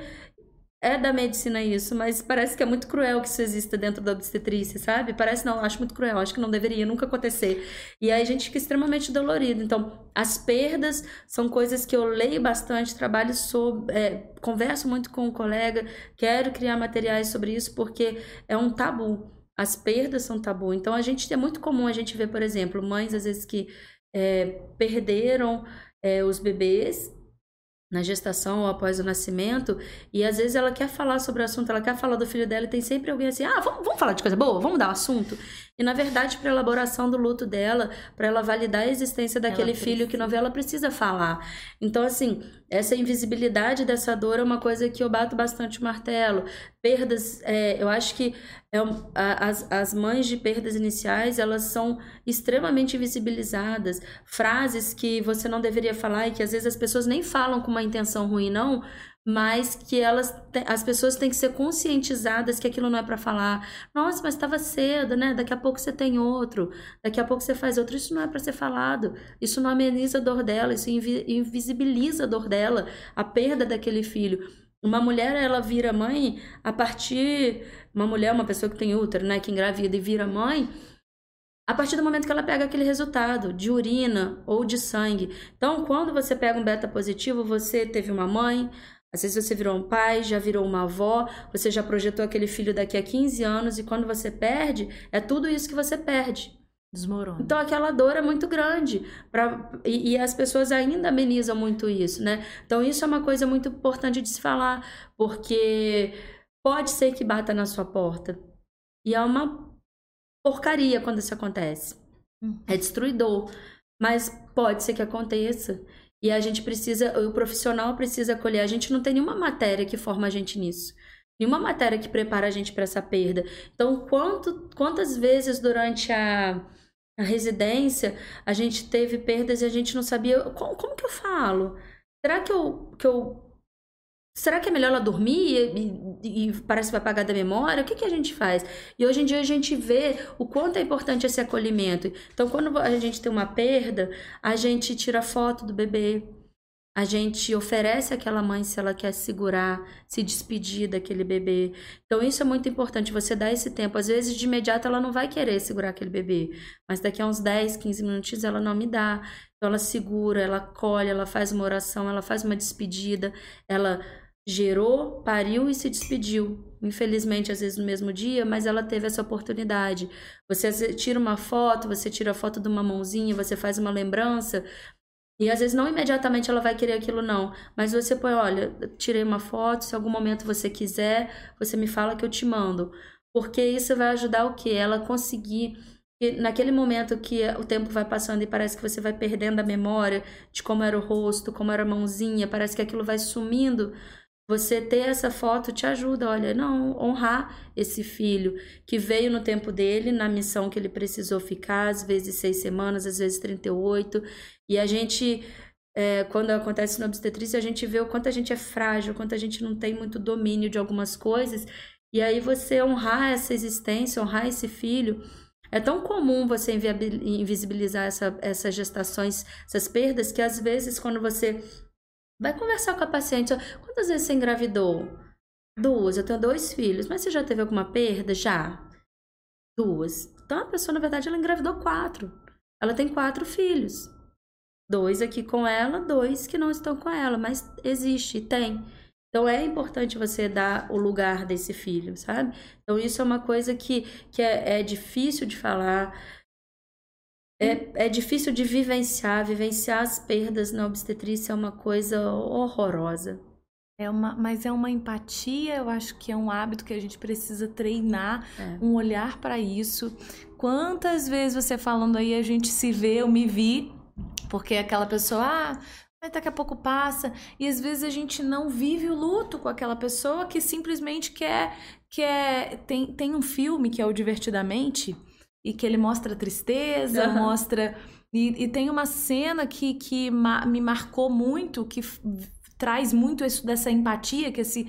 é da medicina isso, mas parece que é muito cruel que isso exista dentro da obstetrícia, sabe? Parece não, acho muito cruel, acho que não deveria nunca acontecer. E aí a gente fica extremamente dolorido. Então, as perdas são coisas que eu leio bastante, trabalho sobre, é, converso muito com um colega, quero criar materiais sobre isso porque é um tabu. As perdas são tabu. Então, a gente é muito comum a gente ver, por exemplo, mães às vezes que é, perderam é, os bebês na gestação ou após o nascimento, e às vezes ela quer falar sobre o assunto, ela quer falar do filho dela, e tem sempre alguém assim: ah, vamos, vamos falar de coisa boa, vamos mudar o assunto. E na verdade, para elaboração do luto dela, para ela validar a existência daquele filho que não vê, ela precisa falar. Então, assim, essa invisibilidade dessa dor é uma coisa que eu bato bastante martelo. Perdas, é, eu acho que é, as, as mães de perdas iniciais, elas são extremamente invisibilizadas. Frases que você não deveria falar e que às vezes as pessoas nem falam com uma intenção ruim, não, mas que elas as pessoas têm que ser conscientizadas que aquilo não é para falar. Nossa, mas estava cedo, né? Daqui a pouco você tem outro, daqui a pouco você faz outro. Isso não é para ser falado. Isso não ameniza a dor dela, isso invisibiliza a dor dela, a perda daquele filho. Uma mulher, ela vira mãe a partir uma mulher, uma pessoa que tem útero, né, que engravida e vira mãe, a partir do momento que ela pega aquele resultado de urina ou de sangue. Então, quando você pega um beta positivo, você teve uma mãe, às vezes você virou um pai, já virou uma avó, você já projetou aquele filho daqui a 15 anos e quando você perde, é tudo isso que você perde. Desmorona. Então aquela dor é muito grande pra, e, e, as pessoas ainda amenizam muito isso, né? Então isso é uma coisa muito importante de se falar, porque pode ser que bata na sua porta. E é uma porcaria quando isso acontece. Hum. É destruidor. Mas pode ser que aconteça. E a gente precisa, o profissional precisa acolher. A gente não tem nenhuma matéria que forma a gente nisso. Nenhuma matéria que prepara a gente para essa perda. Então, quanto, quantas vezes durante a, a residência a gente teve perdas e a gente não sabia como, como que eu falo? Será que eu, que eu Será que é melhor ela dormir e, e, e, parece que vai apagar da memória? O que, que a gente faz? E hoje em dia a gente vê o quanto é importante esse acolhimento. Então, quando a gente tem uma perda, a gente tira foto do bebê, a gente oferece àquela mãe se ela quer segurar, se despedir daquele bebê. Então, isso é muito importante, você dá esse tempo. Às vezes, de imediato, ela não vai querer segurar aquele bebê, mas daqui a uns 10, 15 minutos ela não me dá. Então, ela segura, ela acolhe, ela faz uma oração, ela faz uma despedida, ela gerou, pariu e se despediu. Infelizmente, às vezes no mesmo dia, mas ela teve essa oportunidade. Você tira uma foto, você tira a foto de uma mãozinha, você faz uma lembrança. E às vezes não imediatamente ela vai querer aquilo, não. Mas você põe, olha, tirei uma foto, se algum momento você quiser, você me fala que eu te mando. Porque isso vai ajudar o quê? Ela conseguir naquele momento que o tempo vai passando e parece que você vai perdendo a memória de como era o rosto, como era a mãozinha, parece que aquilo vai sumindo, você ter essa foto te ajuda, olha, não, honrar esse filho que veio no tempo dele, na missão que ele precisou ficar, às vezes seis semanas, às vezes 38. E a gente, é, quando acontece no obstetrícia, a gente vê o quanto a gente é frágil, o quanto a gente não tem muito domínio de algumas coisas. E aí você honrar essa existência, honrar esse filho. É tão comum você invisibilizar essa, essas gestações, essas perdas, que às vezes quando você Vai conversar com a paciente. Quantas vezes você engravidou? Duas. Eu tenho dois filhos. Mas você já teve alguma perda? Já. Duas. Então a pessoa, na verdade, ela engravidou quatro. Ela tem quatro filhos. Dois aqui com ela, dois que não estão com ela. Mas existe, tem. Então é importante você dar o lugar desse filho, sabe? Então isso é uma coisa que, que é, é difícil de falar. É, é difícil de vivenciar, vivenciar as perdas na obstetrícia é uma coisa horrorosa. É uma, mas é uma empatia, eu acho que é um hábito que a gente precisa treinar, é. um olhar para isso. Quantas vezes você falando aí a gente se vê, eu me vi, porque aquela pessoa, ah, mas daqui a pouco passa, e às vezes a gente não vive o luto com aquela pessoa que simplesmente quer, quer tem, tem um filme que é o Divertidamente, e que ele mostra tristeza, uhum. mostra. E, e, tem uma cena que, que ma me marcou muito, que traz muito isso dessa empatia, que esse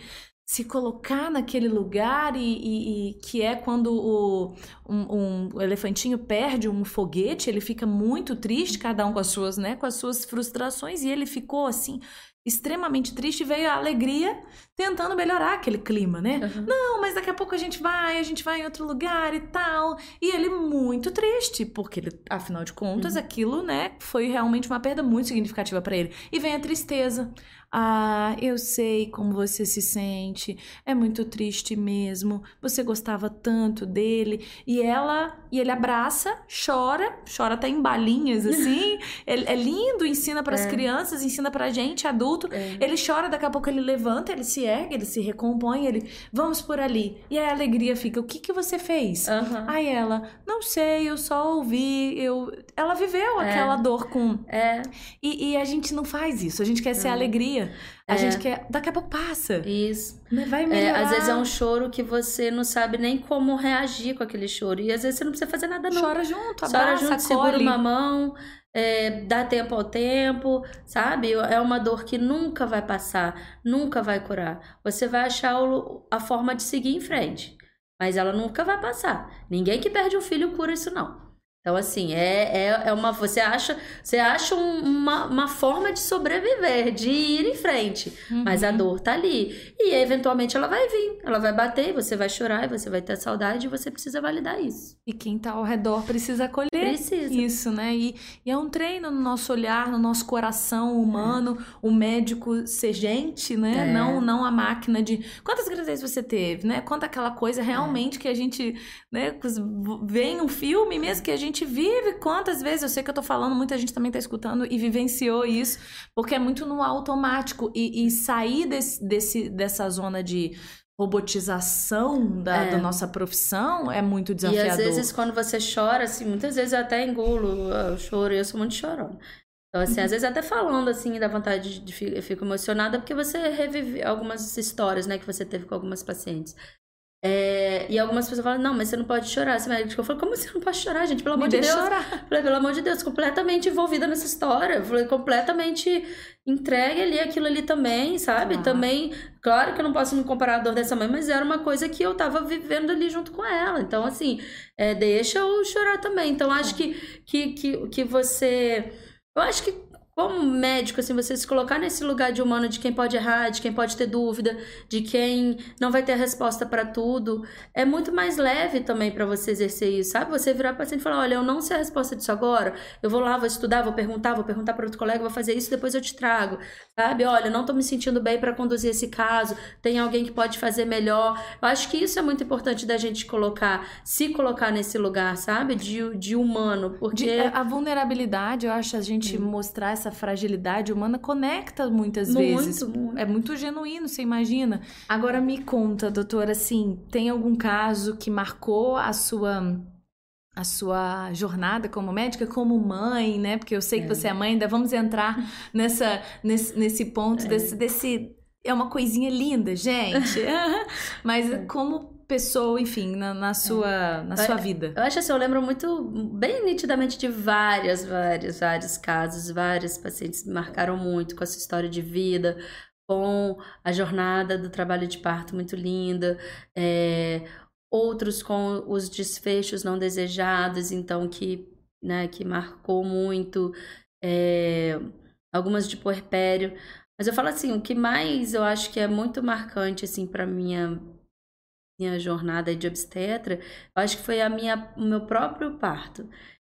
se colocar naquele lugar e, e, e que é quando o, um, um, elefantinho perde um foguete, ele fica muito triste, cada um com as suas, né, com as suas frustrações, e ele ficou assim, extremamente triste, veio a alegria tentando melhorar aquele clima, né? Uhum. Não, mas daqui a pouco a gente vai, a gente vai em outro lugar e tal. E ele muito triste, porque ele, afinal de contas, uhum. aquilo, né, foi realmente uma perda muito significativa para ele. E vem a tristeza. Ah, eu sei como você se sente, é muito triste mesmo. Você gostava tanto dele. E ela, e ele abraça, chora, chora até em balinhas assim. é, é lindo, ensina para as é. crianças, ensina pra gente, adulto. É. Ele chora, daqui a pouco ele levanta, ele se ergue, ele se recompõe, ele, vamos por ali. E a alegria fica, o que que você fez? Uhum. Aí ela, não sei, eu só ouvi, eu... Ela viveu é. aquela dor com... É. E, e, a gente não faz isso, a gente quer ser alegria. A é. gente quer. Daqui a pouco passa. Isso. Vai melhorar. É, às vezes é um choro que você não sabe nem como reagir com aquele choro. E às vezes você não precisa fazer nada, não. Chora junto, abraça, Chora junto, segura uma mão. É, dá tempo ao tempo, sabe? É uma dor que nunca vai passar, nunca vai curar. Você vai achar o, a forma de seguir em frente, mas ela nunca vai passar. Ninguém que perde um filho cura isso, não. Então, assim, é, é, é uma. Você acha, você acha um, uma, uma forma de sobreviver, de ir em frente. Uhum. Mas a dor tá ali. E eventualmente ela vai vir, ela vai bater, você vai chorar, e você vai ter saudade e você precisa validar isso. E quem tá ao redor precisa acolher precisa. isso, né? E, e é um treino no nosso olhar, no nosso coração humano, é. o médico ser gente, né? É. Não, não a máquina de. Quantas gravidezes você teve, né? Quanto aquela coisa realmente que a gente, né? Vê em um filme mesmo que a gente gente vive quantas vezes, eu sei que eu tô falando, muita gente também tá escutando e vivenciou isso, porque é muito no automático. E, e sair desse, desse, dessa zona de robotização da, é. da, nossa profissão é muito desafiador. E às vezes quando você chora, assim, muitas vezes eu até engulo o choro e eu sou muito chorona. Então, assim, uhum. às vezes até falando, assim, da vontade de... Eu fico emocionada porque você revive algumas histórias, né, que você teve com algumas pacientes. É, e algumas pessoas falam, não, mas você não pode chorar. Você médico. Eu falo, como você não pode chorar, gente? Pelo amor Me de Deus. Chorar. Falei, pelo amor de Deus, completamente envolvida nessa história. Falei, completamente entregue ali aquilo ali também, sabe? Ah. Também, claro que eu não posso me comparar à dor dessa mãe, mas era uma coisa que eu tava vivendo ali junto com ela. Então, assim, é, deixa eu chorar também. Então, acho que, que, que, que você. Eu acho que como médico, assim, você se colocar nesse lugar de humano de quem pode errar, de quem pode ter dúvida, de quem não vai ter a resposta para tudo, é muito mais leve também para você exercer isso, sabe? Você virar paciente e falar: olha, eu não sei a resposta disso agora, eu vou lá, vou estudar, vou perguntar, vou perguntar para outro colega, vou fazer isso, depois eu te trago, sabe? Olha, não tô me sentindo bem para conduzir esse caso, tem alguém que pode fazer melhor. Eu acho que isso é muito importante da gente colocar, se colocar nesse lugar, sabe? De, de humano, porque. De, a vulnerabilidade, eu acho, a gente hum. mostrar essa essa fragilidade humana conecta muitas muito, vezes. Muito. É muito genuíno, você imagina. Agora me conta, doutora, assim, tem algum caso que marcou a sua a sua jornada como médica, como mãe, né? Porque eu sei que é. você é mãe, ainda vamos entrar nessa, nesse, nesse ponto é. desse, desse. É uma coisinha linda, gente. Mas é. como pessoa, enfim, na, na sua, é. na sua vida? Eu acho assim, eu lembro muito, bem nitidamente de várias, vários, vários casos, vários pacientes me marcaram muito com essa história de vida, com a jornada do trabalho de parto muito linda, é, outros com os desfechos não desejados, então que, né, que marcou muito, é, algumas de puerpério. Mas eu falo assim, o que mais eu acho que é muito marcante assim para minha minha jornada de obstetra, acho que foi a minha, o meu próprio parto,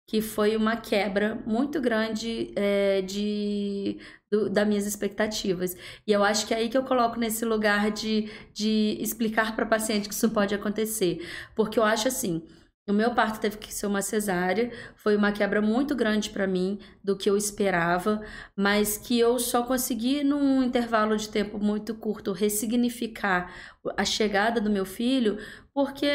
que foi uma quebra muito grande é, de do, das minhas expectativas. E eu acho que é aí que eu coloco nesse lugar de, de explicar para paciente que isso pode acontecer. Porque eu acho assim, o meu parto teve que ser uma cesárea, foi uma quebra muito grande para mim do que eu esperava, mas que eu só consegui num intervalo de tempo muito curto ressignificar a chegada do meu filho, porque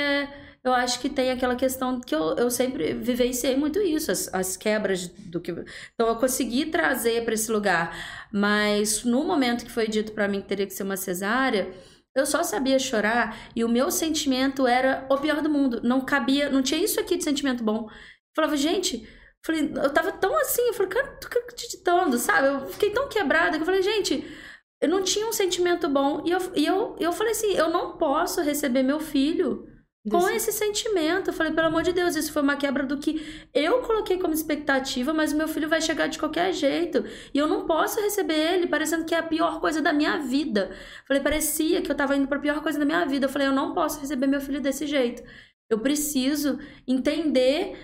eu acho que tem aquela questão que eu, eu sempre vivenciei muito isso, as, as quebras do que. Então eu consegui trazer para esse lugar, mas no momento que foi dito para mim que teria que ser uma cesárea eu só sabia chorar e o meu sentimento era o pior do mundo. Não cabia, não tinha isso aqui de sentimento bom. Eu falava, gente, falei, eu tava tão assim, eu falei, cara, tô acreditando, sabe? Eu fiquei tão quebrada que eu falei, gente, eu não tinha um sentimento bom. E eu, e eu, eu falei assim, eu não posso receber meu filho com esse sentimento. Eu falei, pelo amor de Deus, isso foi uma quebra do que eu coloquei como expectativa, mas o meu filho vai chegar de qualquer jeito. E eu não posso receber ele parecendo que é a pior coisa da minha vida. Eu falei, parecia que eu tava indo pra pior coisa da minha vida. Eu falei, eu não posso receber meu filho desse jeito. Eu preciso entender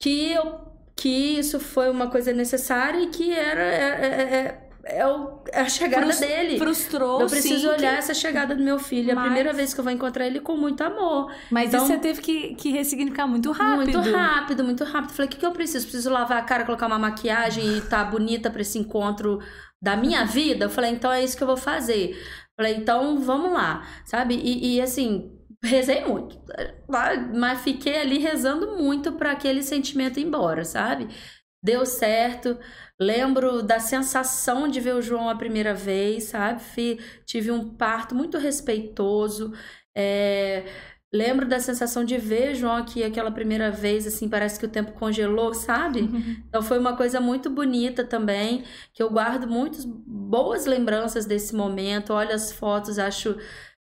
que, eu, que isso foi uma coisa necessária e que era. É, é, é, é, o, é a chegada Frus, dele. Frustrou. Eu preciso sim, olhar que... essa chegada do meu filho. Mas... A primeira vez que eu vou encontrar ele com muito amor. Mas então, isso você teve que, que ressignificar muito rápido. Muito rápido, muito rápido. Falei, o que, que eu preciso? Preciso lavar a cara, colocar uma maquiagem e tá bonita para esse encontro da minha vida? Eu falei, então é isso que eu vou fazer. Falei, então vamos lá, sabe? E, e assim, rezei muito, mas fiquei ali rezando muito para aquele sentimento ir embora, sabe? Deu certo. Lembro da sensação de ver o João a primeira vez, sabe? tive um parto muito respeitoso. É... Lembro da sensação de ver João aqui aquela primeira vez, assim, parece que o tempo congelou, sabe? Uhum. Então foi uma coisa muito bonita também, que eu guardo muitas boas lembranças desse momento. Olho as fotos, acho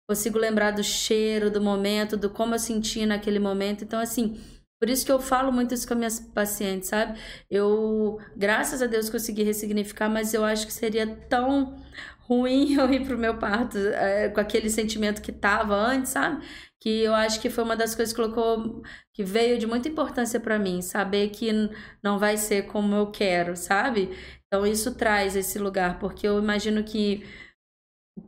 consigo lembrar do cheiro, do momento, do como eu senti naquele momento. Então, assim, por isso que eu falo muito isso com as minhas pacientes, sabe? Eu, graças a Deus, consegui ressignificar, mas eu acho que seria tão ruim eu ir pro meu parto é, com aquele sentimento que tava antes, sabe? Que eu acho que foi uma das coisas que colocou, que veio de muita importância para mim, saber que não vai ser como eu quero, sabe? Então isso traz esse lugar, porque eu imagino que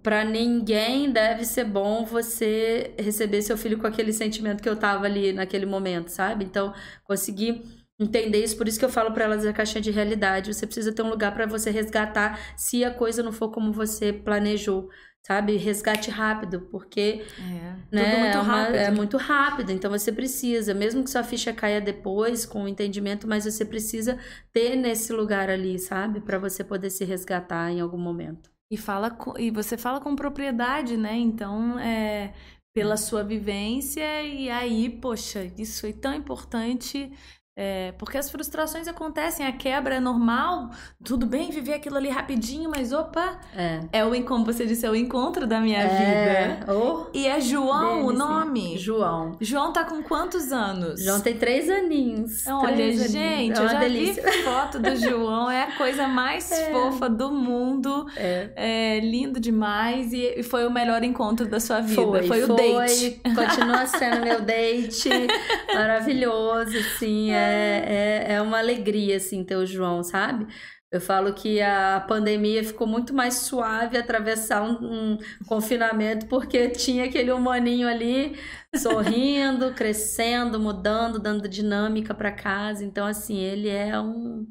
para ninguém deve ser bom você receber seu filho com aquele sentimento que eu tava ali naquele momento, sabe? Então, consegui entender isso, por isso que eu falo para elas a caixinha de realidade, você precisa ter um lugar para você resgatar se a coisa não for como você planejou, sabe? Resgate rápido, porque é, né, muito é, uma, rápido. é muito rápido, então você precisa, mesmo que sua ficha caia depois com o entendimento, mas você precisa ter nesse lugar ali, sabe? Para você poder se resgatar em algum momento. E, fala com, e você fala com propriedade, né? Então, é, pela sua vivência, e aí, poxa, isso foi tão importante é, porque as frustrações acontecem, a quebra é normal, tudo bem viver aquilo ali rapidinho, mas opa, é, é o como você disse, é o encontro da minha é. vida. Oh, e é João o nome? João. João tá com quantos anos? João tem três aninhos. Olha, três gente, aninhos. É eu já delícia. vi foto do João, é a coisa mais É. fofa do mundo. É. É lindo demais e foi o melhor encontro da sua vida. Foi, o date. Continua sendo meu date. Maravilhoso, assim. É, é, é uma alegria, assim, ter o João, sabe? Eu falo que a pandemia ficou muito mais suave atravessar um, um confinamento, porque tinha aquele humaninho ali sorrindo, crescendo, mudando, dando dinâmica para casa. Então, assim, ele é um,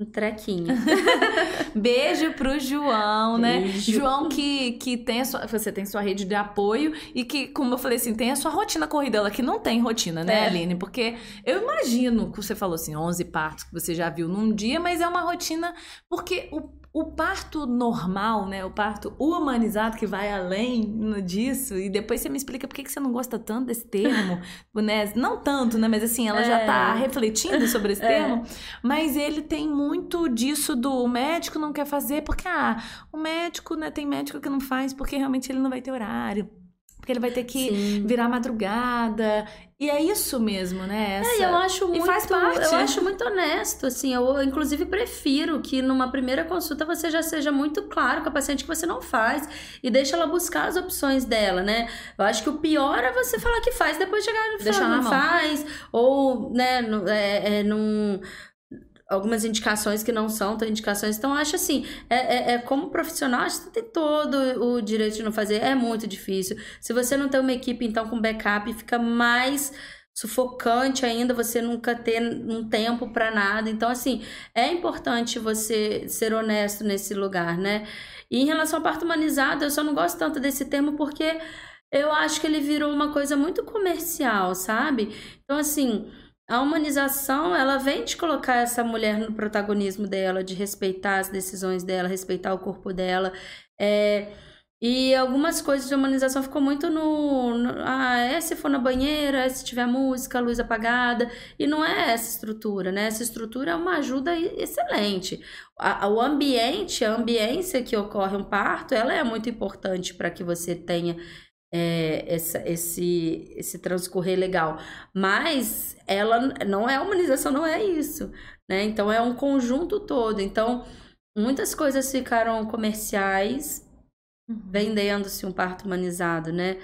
um trequinho. Beijo pro João, né? Beijo. João que, que tem a sua, você tem sua rede de apoio e que, como eu falei assim, tem a sua rotina corrida, ela que não tem rotina, né, É. Aline? Porque eu imagino que você falou assim, 11 partos que você já viu num dia, mas é uma rotina porque o o parto normal, né? O parto humanizado que vai além disso, e depois você me explica por que você não gosta tanto desse termo, né? Não tanto, né? Mas assim, ela já É. tá refletindo sobre esse É. termo. Mas ele tem muito disso do o médico não quer fazer, porque ah, o médico, né, tem médico que não faz porque realmente ele não vai ter horário. Porque ele vai ter que Sim. virar madrugada. E é isso mesmo, né? Essa... É, eu acho muito, faz parte. eu acho muito honesto, assim, eu inclusive prefiro que numa primeira consulta você já seja muito claro com a paciente que você não faz e deixa ela buscar as opções dela, né? Eu acho que o pior é você falar que faz depois chegar no final na não mão. faz ou, né, é, é, num algumas indicações que não são tão indicações. Então, acho assim, é, é, é como profissional, acho que você tem todo o direito de não fazer. É muito difícil. Se você não tem uma equipe, então, com backup, fica mais sufocante ainda você nunca ter um tempo para nada. Então, assim, é importante você ser honesto nesse lugar, né? E em relação ao parto humanizado, eu só não gosto tanto desse termo porque eu acho que ele virou uma coisa muito comercial, sabe? Então, assim, a humanização, ela vem te colocar essa mulher no protagonismo dela, de respeitar as decisões dela, respeitar o corpo dela. É, e algumas coisas de humanização ficou muito no, no. Ah, é se for na banheira, é se tiver música, luz apagada. E não é essa estrutura, né? Essa estrutura é uma ajuda excelente. A- o ambiente, a ambiência que ocorre um parto, ela é muito importante para que você tenha é, essa, esse, esse transcorrer legal. Mas ela não é humanização, não é isso. Né? Então é um conjunto todo. Então, muitas coisas ficaram comerciais, uhum. vendendo-se um parto humanizado, né?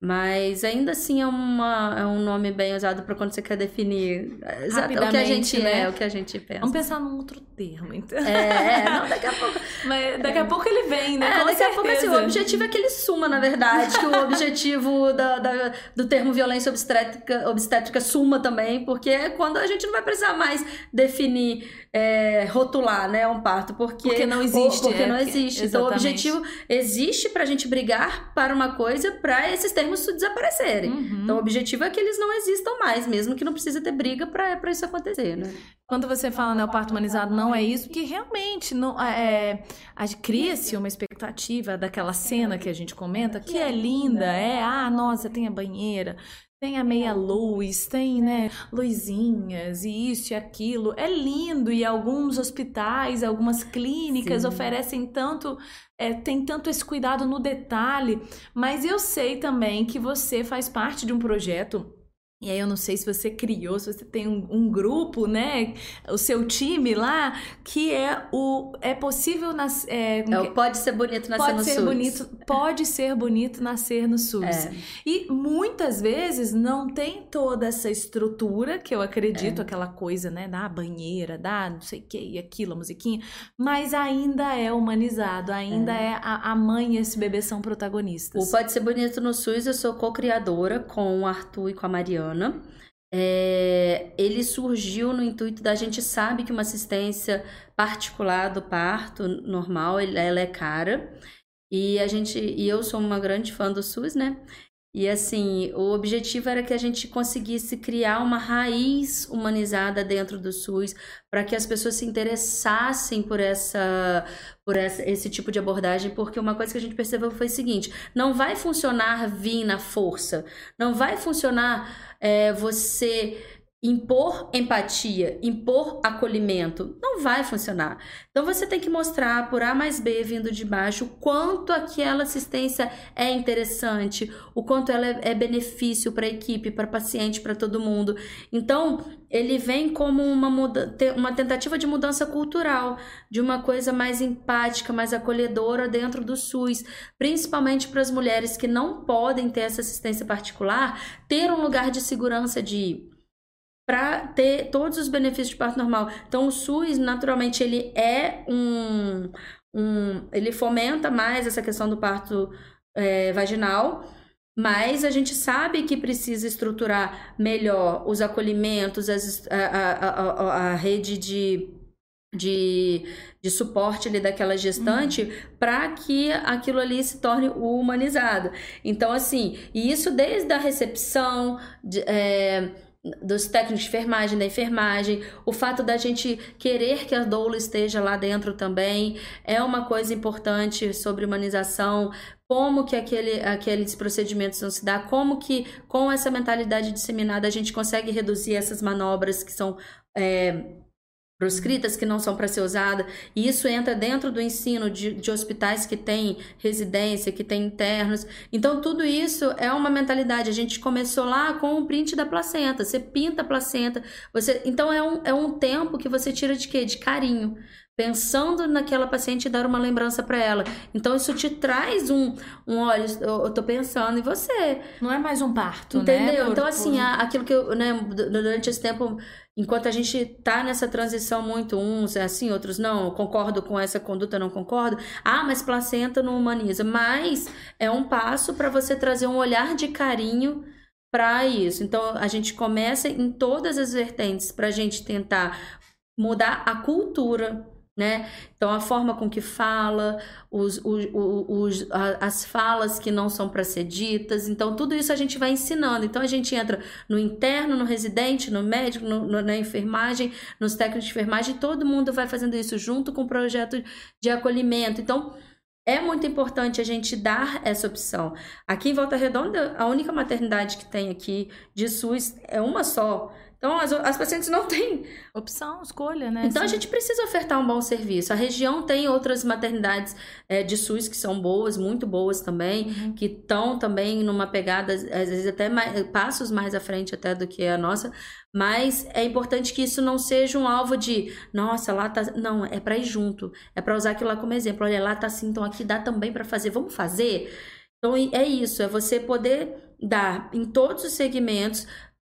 Mas ainda assim é, uma, é um nome bem usado para quando você quer definir o que a gente né? é, o que a gente pensa. Vamos pensar num outro termo, então. É, não, daqui a pouco. Mas daqui é. a pouco ele vem, né? É, Com daqui certeza. a pouco assim, o objetivo é que ele suma, na verdade. que o objetivo da, da, do termo violência obstétrica, obstétrica suma também, porque é quando a gente não vai precisar mais definir, é, rotular, né, um parto. Porque, porque não existe. Porque não existe. Então o objetivo existe pra gente brigar para uma coisa, para esses termos desaparecerem. Uhum. Então, o objetivo é que eles não existam mais, mesmo que não precisa ter briga para isso acontecer, né? Quando você fala né, o parto humanizado não é isso, porque realmente não é, é cria-se uma expectativa daquela cena que a gente comenta, que é linda, é, ah, nossa, tem a banheira, tem a meia luz, tem, né, luzinhas e isso e aquilo. É lindo e alguns hospitais, algumas clínicas Sim. oferecem tanto, é, tem tanto esse cuidado no detalhe. Mas eu sei também que você faz parte de um projeto e aí eu não sei se você criou, se você tem um, um, grupo, né? O seu time lá, que é o é possível nas, é, é o pode ser bonito nascer pode no ser SUS. Bonito, pode ser bonito nascer no SUS. É. E muitas vezes não tem toda essa estrutura que eu acredito, é. aquela coisa, né, da banheira, da não sei o que e aquilo, a musiquinha, mas ainda é humanizado, ainda é, é a, a, mãe e esse bebê são protagonistas. O pode ser bonito no SUS, eu sou co-criadora com o Arthur e com a Mariana é, ele surgiu no intuito da gente sabe que uma assistência particular do parto normal ela é cara e a gente e eu sou uma grande fã do SUS, né? E assim, o objetivo era que a gente conseguisse criar uma raiz humanizada dentro do SUS para que as pessoas se interessassem por essa por essa, esse tipo de abordagem, porque uma coisa que a gente percebeu foi o seguinte: não vai funcionar vir na força, não vai funcionar é, você impor empatia, impor acolhimento, não vai funcionar. Então você tem que mostrar por A mais B vindo de baixo o quanto aquela assistência é interessante, o quanto ela é, benefício para a equipe, para paciente, para todo mundo. Então ele vem como uma, muda uma tentativa de mudança cultural, de uma coisa mais empática, mais acolhedora dentro do SUS, principalmente para as mulheres que não podem ter essa assistência particular, ter um lugar de segurança de ir para ter todos os benefícios de parto normal. Então, o SUS, naturalmente, ele é um. um ele fomenta mais essa questão do parto é, vaginal, mas a gente sabe que precisa estruturar melhor os acolhimentos, as, a, a, a, a rede de de, de suporte ali daquela gestante uhum. para que aquilo ali se torne humanizado. Então, assim, e isso desde a recepção, de, é, dos técnicos de enfermagem, da enfermagem, o fato da gente querer que a doula esteja lá dentro também é uma coisa importante sobre humanização, como que aquele, aqueles procedimentos vão se dar, como que com essa mentalidade disseminada a gente consegue reduzir essas manobras que são é, proscritas que não são para ser usadas, e isso entra dentro do ensino de, de hospitais que têm residência, que têm internos. Então, tudo isso é uma mentalidade. A gente começou lá com o print da placenta. Você pinta a placenta. Você... Então, é um, é um tempo que você tira de quê? De carinho pensando naquela paciente e dar uma lembrança para ela. Então isso te traz um, um olha, eu, eu tô pensando em você. Não é mais um parto, Entendeu? né? Por, então assim, aquilo que eu, né, durante esse tempo, enquanto a gente tá nessa transição muito uns é assim, outros não, concordo com essa conduta, não concordo. Ah, mas placenta não humaniza, mas é um passo para você trazer um olhar de carinho para isso. Então a gente começa em todas as vertentes para a gente tentar mudar a cultura né? Então, a forma com que fala, os, os, os, as falas que não são para ser ditas. Então, tudo isso a gente vai ensinando. Então, a gente entra no interno, no residente, no médico, no, no, na enfermagem, nos técnicos de enfermagem. Todo mundo vai fazendo isso junto com o projeto de acolhimento. Então, é muito importante a gente dar essa opção. Aqui em Volta Redonda, a única maternidade que tem aqui de SUS é uma só Então, as, as pacientes não têm opção, escolha, né? Então, Sim. a gente precisa ofertar um bom serviço. A região tem outras maternidades é, de SUS que são boas, muito boas também, uhum. que estão também numa pegada, às vezes até mais, passos mais à frente até do que a nossa. Mas é importante que isso não seja um alvo de, nossa, lá tá. Não, é para ir junto. É para usar aquilo lá como exemplo. Olha, lá tá assim, então aqui dá também para fazer. Vamos fazer? Então, é isso, é você poder dar em todos os segmentos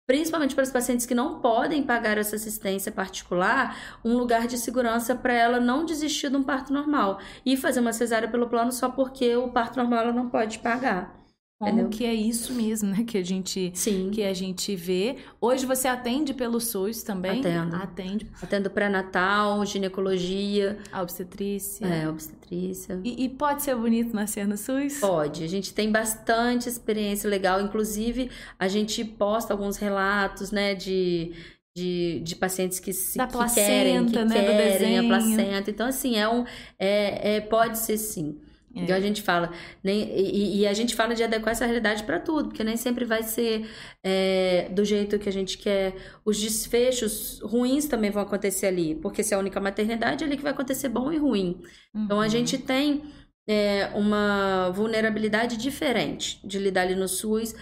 principalmente para os pacientes que não podem pagar essa assistência particular, um lugar de segurança para ela não desistir de um parto normal e fazer uma cesárea pelo plano só porque o parto normal ela não pode pagar. Como Entendeu? que é isso mesmo, né? Que a gente Sim. que a gente vê. Hoje você atende pelo SUS também? Atendo. Atende. Atendo pré-natal, ginecologia. A obstetrícia. É, obstetrícia. E, e, pode ser bonito nascer no SUS? Pode. A gente tem bastante experiência legal. Inclusive, a gente posta alguns relatos, né, de de, de pacientes que se da que placenta, querem, que né, querem a placenta. Então, assim, é um. É, é, pode ser sim. É. Então a gente fala, nem, e, e, a gente fala de adequar essa realidade para tudo, porque nem sempre vai ser é, do jeito que a gente quer. Os desfechos ruins também vão acontecer ali, porque se é a única maternidade, é ali que vai acontecer bom e ruim. Uhum. Então a uhum. gente tem é, uma vulnerabilidade diferente de lidar ali no SUS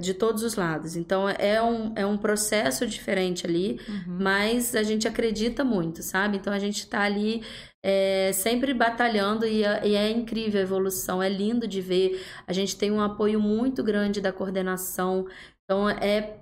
de todos os lados. Então é um, é um processo diferente ali, uhum. mas a gente acredita muito, sabe? Então a gente está ali é, sempre batalhando e é, e é, incrível a evolução, é lindo de ver. A gente tem um apoio muito grande da coordenação. Então é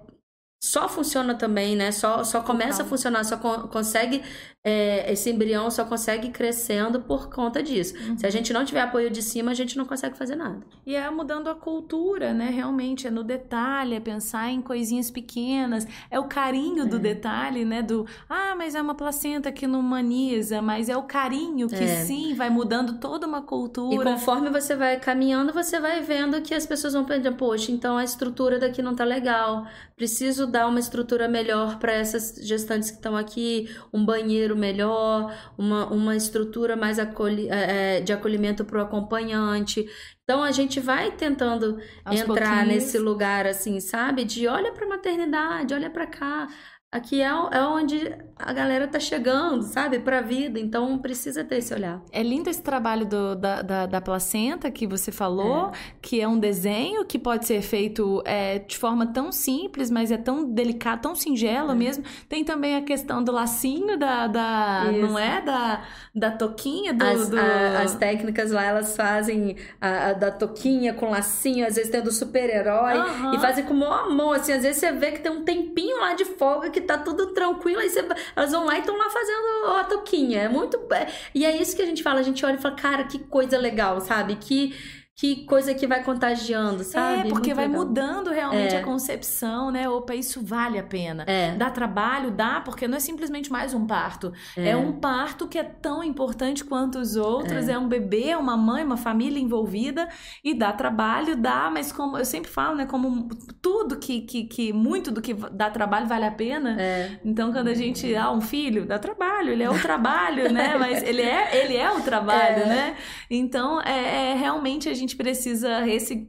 só funciona também, né? Só, só começa a funcionar, só co consegue é, esse embrião só consegue crescendo por conta disso. Uhum. Se a gente não tiver apoio de cima, a gente não consegue fazer nada. E é mudando a cultura, né? Realmente, é no detalhe, é pensar em coisinhas pequenas, é o carinho é. do detalhe, né? Do, ah, mas é uma placenta que não humaniza, mas é o carinho que é. sim vai mudando toda uma cultura. E conforme você vai caminhando, você vai vendo que as pessoas vão pensando, poxa, então a estrutura daqui não tá legal, preciso dar uma estrutura melhor para essas gestantes que estão aqui, um banheiro melhor, uma, uma estrutura mais acolhi, é, é de acolhimento para o acompanhante. Então a gente vai tentando Aos entrar nesse lugar assim, sabe? De olha para a maternidade, olha para cá aqui é, é onde a galera tá chegando, sabe, pra vida, então precisa ter esse olhar. É lindo esse trabalho do, da, da, da, placenta que você falou, é. que é um desenho que pode ser feito é, de forma tão simples, mas é tão delicado, tão singelo é. mesmo. Tem também a questão do lacinho da, da não é, da, da toquinha do... As, do... A, as técnicas lá, elas fazem a, a, da toquinha com lacinho, às vezes tem do super-herói, uhum. e fazem com o maior amor, assim, às vezes você vê que tem um tempinho lá de folga que tá tudo tranquilo, aí você, elas vão lá e estão lá fazendo a toquinha. É muito. É, e é isso que a gente fala, a gente olha e fala, cara, que coisa legal, sabe? Que que coisa que vai contagiando, sabe? É, porque Muito vai legal. mudando realmente é. a concepção, né? Opa, isso vale a pena. É. Dá trabalho? Dá, porque não é simplesmente mais um parto. É, é um parto que é tão importante quanto os outros. É. é. um bebê, uma mãe, uma família envolvida. E dá trabalho, dá, mas como eu sempre falo, né? Como tudo que, que, que muito do que dá trabalho vale a pena. É. Então, quando a gente, ah, um filho, dá trabalho, ele é o trabalho, né? Mas ele é, ele é o trabalho, é. né? Então, é, é realmente a gente gente precisa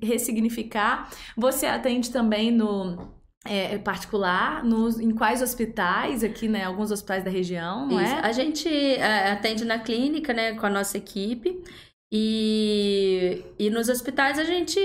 ressignificar. Você atende também no é, particular, nos, em quais hospitais aqui, né? Alguns hospitais da região, não Isso. é? A gente é, atende na clínica, né? Com a nossa equipe. E, e nos hospitais a gente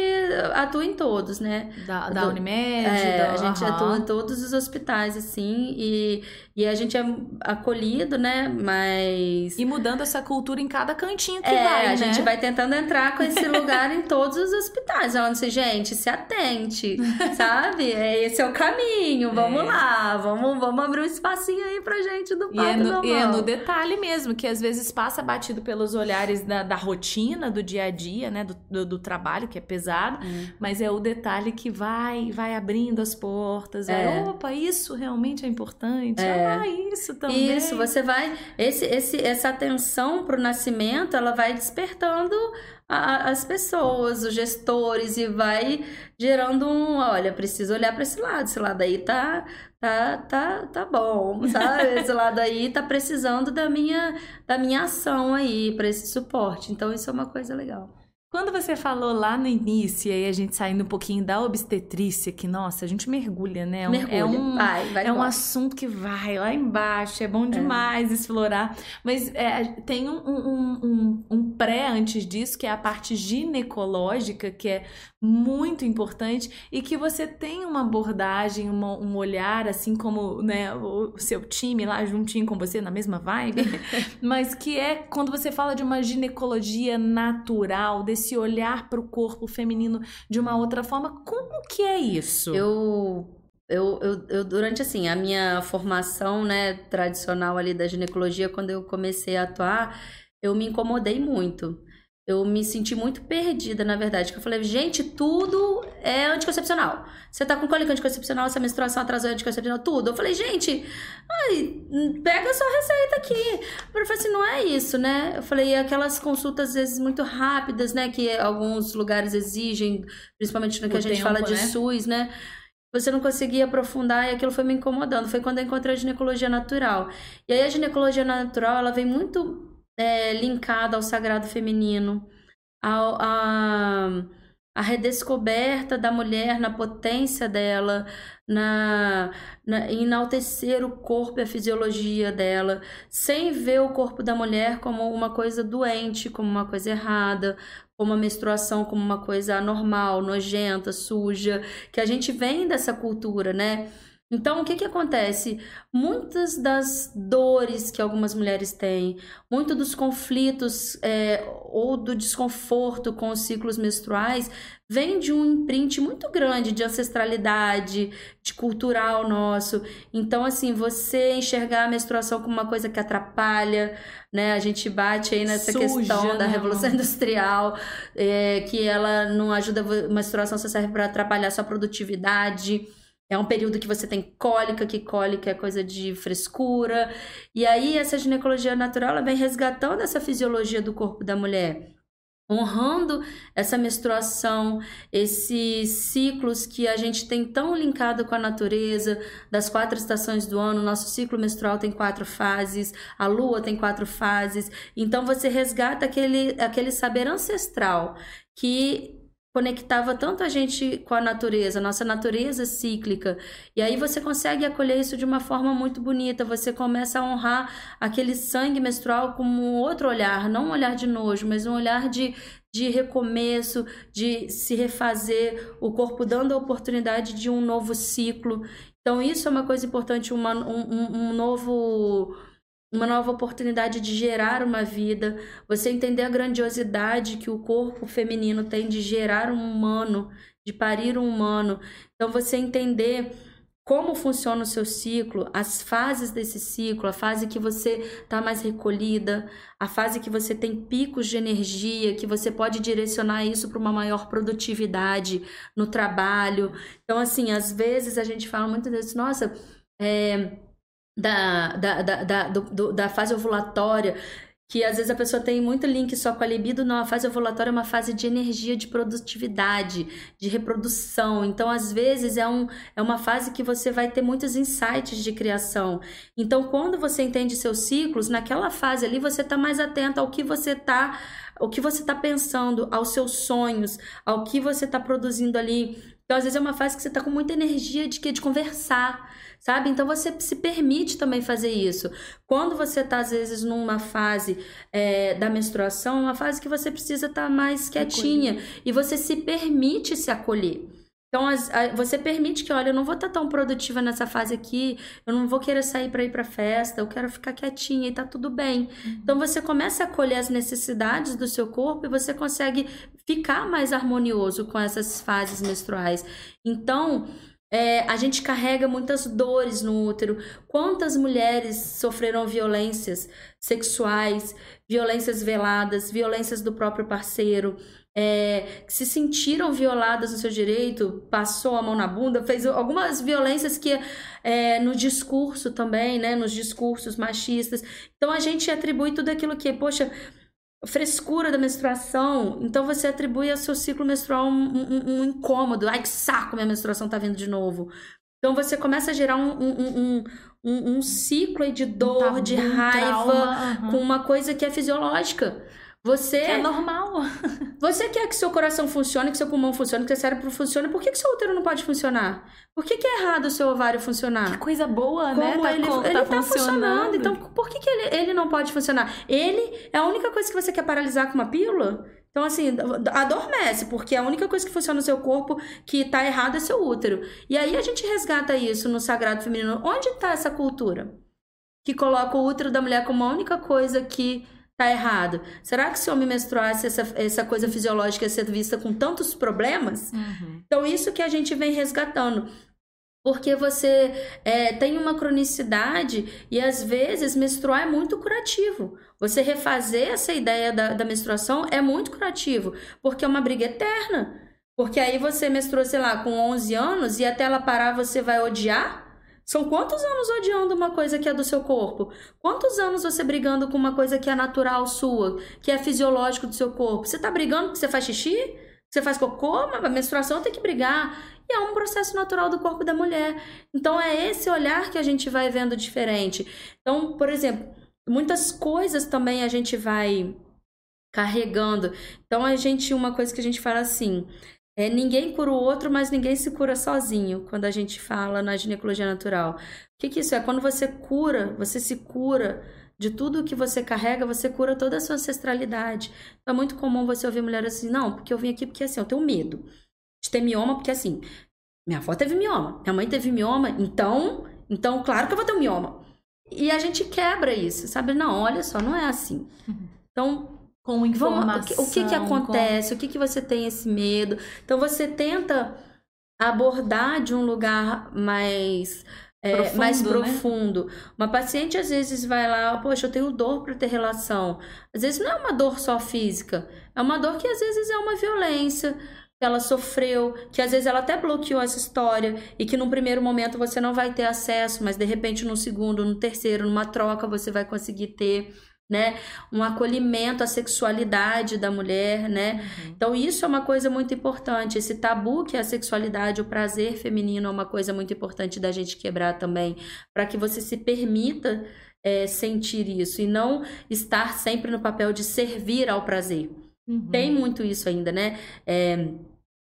atua em todos, né? Da, da Unimed? É, da, a gente uhum. atua em todos os hospitais, assim, e, e a gente é acolhido, né? Mas. E mudando essa cultura em cada cantinho que é, vai. A né? gente vai tentando entrar com esse lugar em todos os hospitais. Falando assim, gente, se atente, sabe? É, esse é o caminho, vamos é. lá, vamos, vamos abrir um espacinho aí pra gente do e é, no, e é no detalhe mesmo, que às vezes passa batido pelos olhares da, da rotina do dia a dia, né, do, do, do trabalho, que é pesado, uhum. mas é o detalhe que vai vai abrindo as portas. É. opa, isso realmente é importante. É. Ah, isso também. Isso, você vai. Esse, esse, essa atenção para o nascimento, ela vai despertando a, as pessoas, os gestores, e vai gerando um, olha, preciso olhar para esse lado, esse lado aí tá tá tá tá bom, sabe? Esse lado aí tá precisando da minha da minha ação aí para esse suporte. Então isso é uma coisa legal. Quando você falou lá no início, e a gente saindo um pouquinho da obstetrícia, que, nossa, a gente mergulha, né? É mergulha. É um, vai, vai é um assunto que vai lá embaixo, é bom é. demais é. explorar. Mas é, tem um, um, um, um pré antes disso, que é a parte ginecológica, que é muito importante, e que você tem uma abordagem, uma, um olhar, assim como né, o seu time lá juntinho com você, na mesma vibe, mas que é quando você fala de uma ginecologia natural, esse olhar para o corpo feminino de uma outra forma. Como que é isso? Eu eu, eu, eu, durante assim a minha formação né tradicional ali da ginecologia quando eu comecei a atuar eu me incomodei muito eu me senti muito perdida, na verdade. Que eu falei, gente, tudo é anticoncepcional. Você tá com cólica anticoncepcional, essa menstruação atrasou anticoncepcional, tudo. Eu falei, gente, ai, pega a sua receita aqui. Eu falei assim, não é isso, né? Eu falei, aquelas consultas, às vezes, muito rápidas, né? Que alguns lugares exigem, principalmente no que o a gente tempo, fala de né? SUS, né? Você não conseguia aprofundar e aquilo foi me incomodando. Foi quando eu encontrei a ginecologia natural. E aí a ginecologia natural, ela vem muito é, linkada ao sagrado feminino, ao, a, a redescoberta da mulher na potência dela, na, na enaltecer o corpo e a fisiologia dela, sem ver o corpo da mulher como uma coisa doente, como uma coisa errada, como a menstruação como uma coisa anormal, nojenta, suja, que a gente vem dessa cultura, né? Então, o que, que acontece? Muitas das dores que algumas mulheres têm, muito dos conflitos é, ou do desconforto com os ciclos menstruais, vem de um imprint muito grande de ancestralidade, de cultural nosso. Então, assim, você enxergar a menstruação como uma coisa que atrapalha, né? A gente bate aí nessa Suja, questão da Revolução Industrial, é, que ela não ajuda, a menstruação só serve para atrapalhar sua produtividade. É um período que você tem cólica, que cólica é coisa de frescura. E aí, essa ginecologia natural ela vem resgatando essa fisiologia do corpo da mulher honrando essa menstruação, esses ciclos que a gente tem tão linkado com a natureza, das quatro estações do ano, nosso ciclo menstrual tem quatro fases, a lua tem quatro fases. Então você resgata aquele, aquele saber ancestral que conectava tanto a gente com a natureza, nossa natureza cíclica. E aí você consegue acolher isso de uma forma muito bonita. Você começa a honrar aquele sangue menstrual com um outro olhar, não um olhar de nojo, mas um olhar de, de recomeço, de se refazer, o corpo dando a oportunidade de um novo ciclo. Então, isso é uma coisa importante, uma, um, um novo uma nova oportunidade de gerar uma vida, você entender a grandiosidade que o corpo feminino tem de gerar um humano, de parir um humano. Então você entender como funciona o seu ciclo, as fases desse ciclo, a fase que você está mais recolhida, a fase que você tem picos de energia, que você pode direcionar isso para uma maior produtividade no trabalho. Então, assim, às vezes a gente fala muito disso, nossa, é, da, da, da, da, do, da fase ovulatória, que às vezes a pessoa tem muito link só com a libido, não, a fase ovulatória é uma fase de energia, de produtividade, de reprodução. Então, às vezes, é, um, é uma fase que você vai ter muitos insights de criação. Então, quando você entende seus ciclos, naquela fase ali você está mais atento ao que você está o que você está pensando, aos seus sonhos, ao que você está produzindo ali. Então, às vezes, é uma fase que você está com muita energia de que de conversar sabe? Então você se permite também fazer isso. Quando você está, às vezes, numa fase é, da menstruação, uma fase que você precisa estar tá mais quietinha acolher. e você se permite se acolher. Então, as, a, você permite que, olha, eu não vou estar tá tão produtiva nessa fase aqui, eu não vou querer sair para ir para festa, eu quero ficar quietinha e tá tudo bem. Uhum. Então, você começa a acolher as necessidades do seu corpo e você consegue ficar mais harmonioso com essas fases menstruais. Então, é, a gente carrega muitas dores no útero. Quantas mulheres sofreram violências sexuais, violências veladas, violências do próprio parceiro, é, se sentiram violadas no seu direito, passou a mão na bunda, fez algumas violências que é, no discurso também, né, nos discursos machistas. Então a gente atribui tudo aquilo que, poxa, frescura da menstruação. Então você atribui ao seu ciclo menstrual um, um, um, incômodo. Ai, que saco, minha menstruação tá vindo de novo. Então você começa a gerar um, um ciclo de dor, tá de raiva, com uma coisa que é fisiológica. Você. É normal. Você quer que seu coração funcione, que seu pulmão funcione, que seu cérebro funcione. Por que, que seu útero não pode funcionar? Por que, que é errado o seu ovário funcionar? Que coisa boa, né? Como Tá, ele, co- ele tá tá funcionando. funcionando. Então, por que, que ele, ele não pode funcionar? Ele é a única coisa que você quer paralisar com uma pílula? Então, assim, adormece, porque a única coisa que funciona no seu corpo que tá errado é seu útero. E aí a gente resgata isso no sagrado feminino. Onde tá essa cultura? Que coloca o útero da mulher como a única coisa que tá errado. Será que se o homem menstruasse, essa, essa coisa fisiológica ia ser vista com tantos problemas? Uhum. Então, isso que a gente vem resgatando. Porque você é, tem uma cronicidade e às vezes menstruar é muito curativo. Você refazer essa ideia da, da menstruação é muito curativo, porque é uma briga eterna. Porque aí você menstruou, sei lá, com 11 anos e até ela parar você vai odiar? São quantos anos odiando uma coisa que é do seu corpo? Quantos anos você brigando com uma coisa que é natural sua, que é fisiológico do seu corpo? Você tá brigando porque você faz xixi? Você faz cocô, a menstruação tem que brigar. E é um processo natural do corpo da mulher. Então é esse olhar que a gente vai vendo diferente. Então, por exemplo, muitas coisas também a gente vai carregando. Então a gente, uma coisa que a gente fala assim, é ninguém cura o outro, mas ninguém se cura sozinho, quando a gente fala na ginecologia natural. O que, que isso é? Quando você cura, você se cura de tudo que você carrega, você cura toda a sua ancestralidade. Então, é muito comum você ouvir mulheres assim, não, porque eu vim aqui porque assim, eu tenho medo de ter mioma, porque assim, minha avó teve mioma, minha mãe teve mioma, então, então, claro que eu vou ter um mioma. E a gente quebra isso, sabe? Não, olha só, não é assim. Então, Com Vamos, informação. o que, o que que acontece? O que, que você tem esse medo? Então você tenta abordar de um lugar mais é, Profundo, mais né? profundo. Uma paciente às vezes vai lá, poxa, eu tenho dor para ter relação. Às vezes não é uma dor só física, é uma dor que às vezes é uma violência que ela sofreu, que às vezes ela até bloqueou essa história e que num primeiro momento você não vai ter acesso, mas de repente no segundo, no terceiro, numa troca você vai conseguir ter, né? Um acolhimento à sexualidade da mulher, né? Uhum. Então, isso é uma coisa muito importante. Esse tabu que é a sexualidade, o prazer feminino é uma coisa muito importante da gente quebrar também, para que você se permita é, sentir isso e não estar sempre no papel de servir ao prazer. Uhum. Tem muito isso ainda, né? É,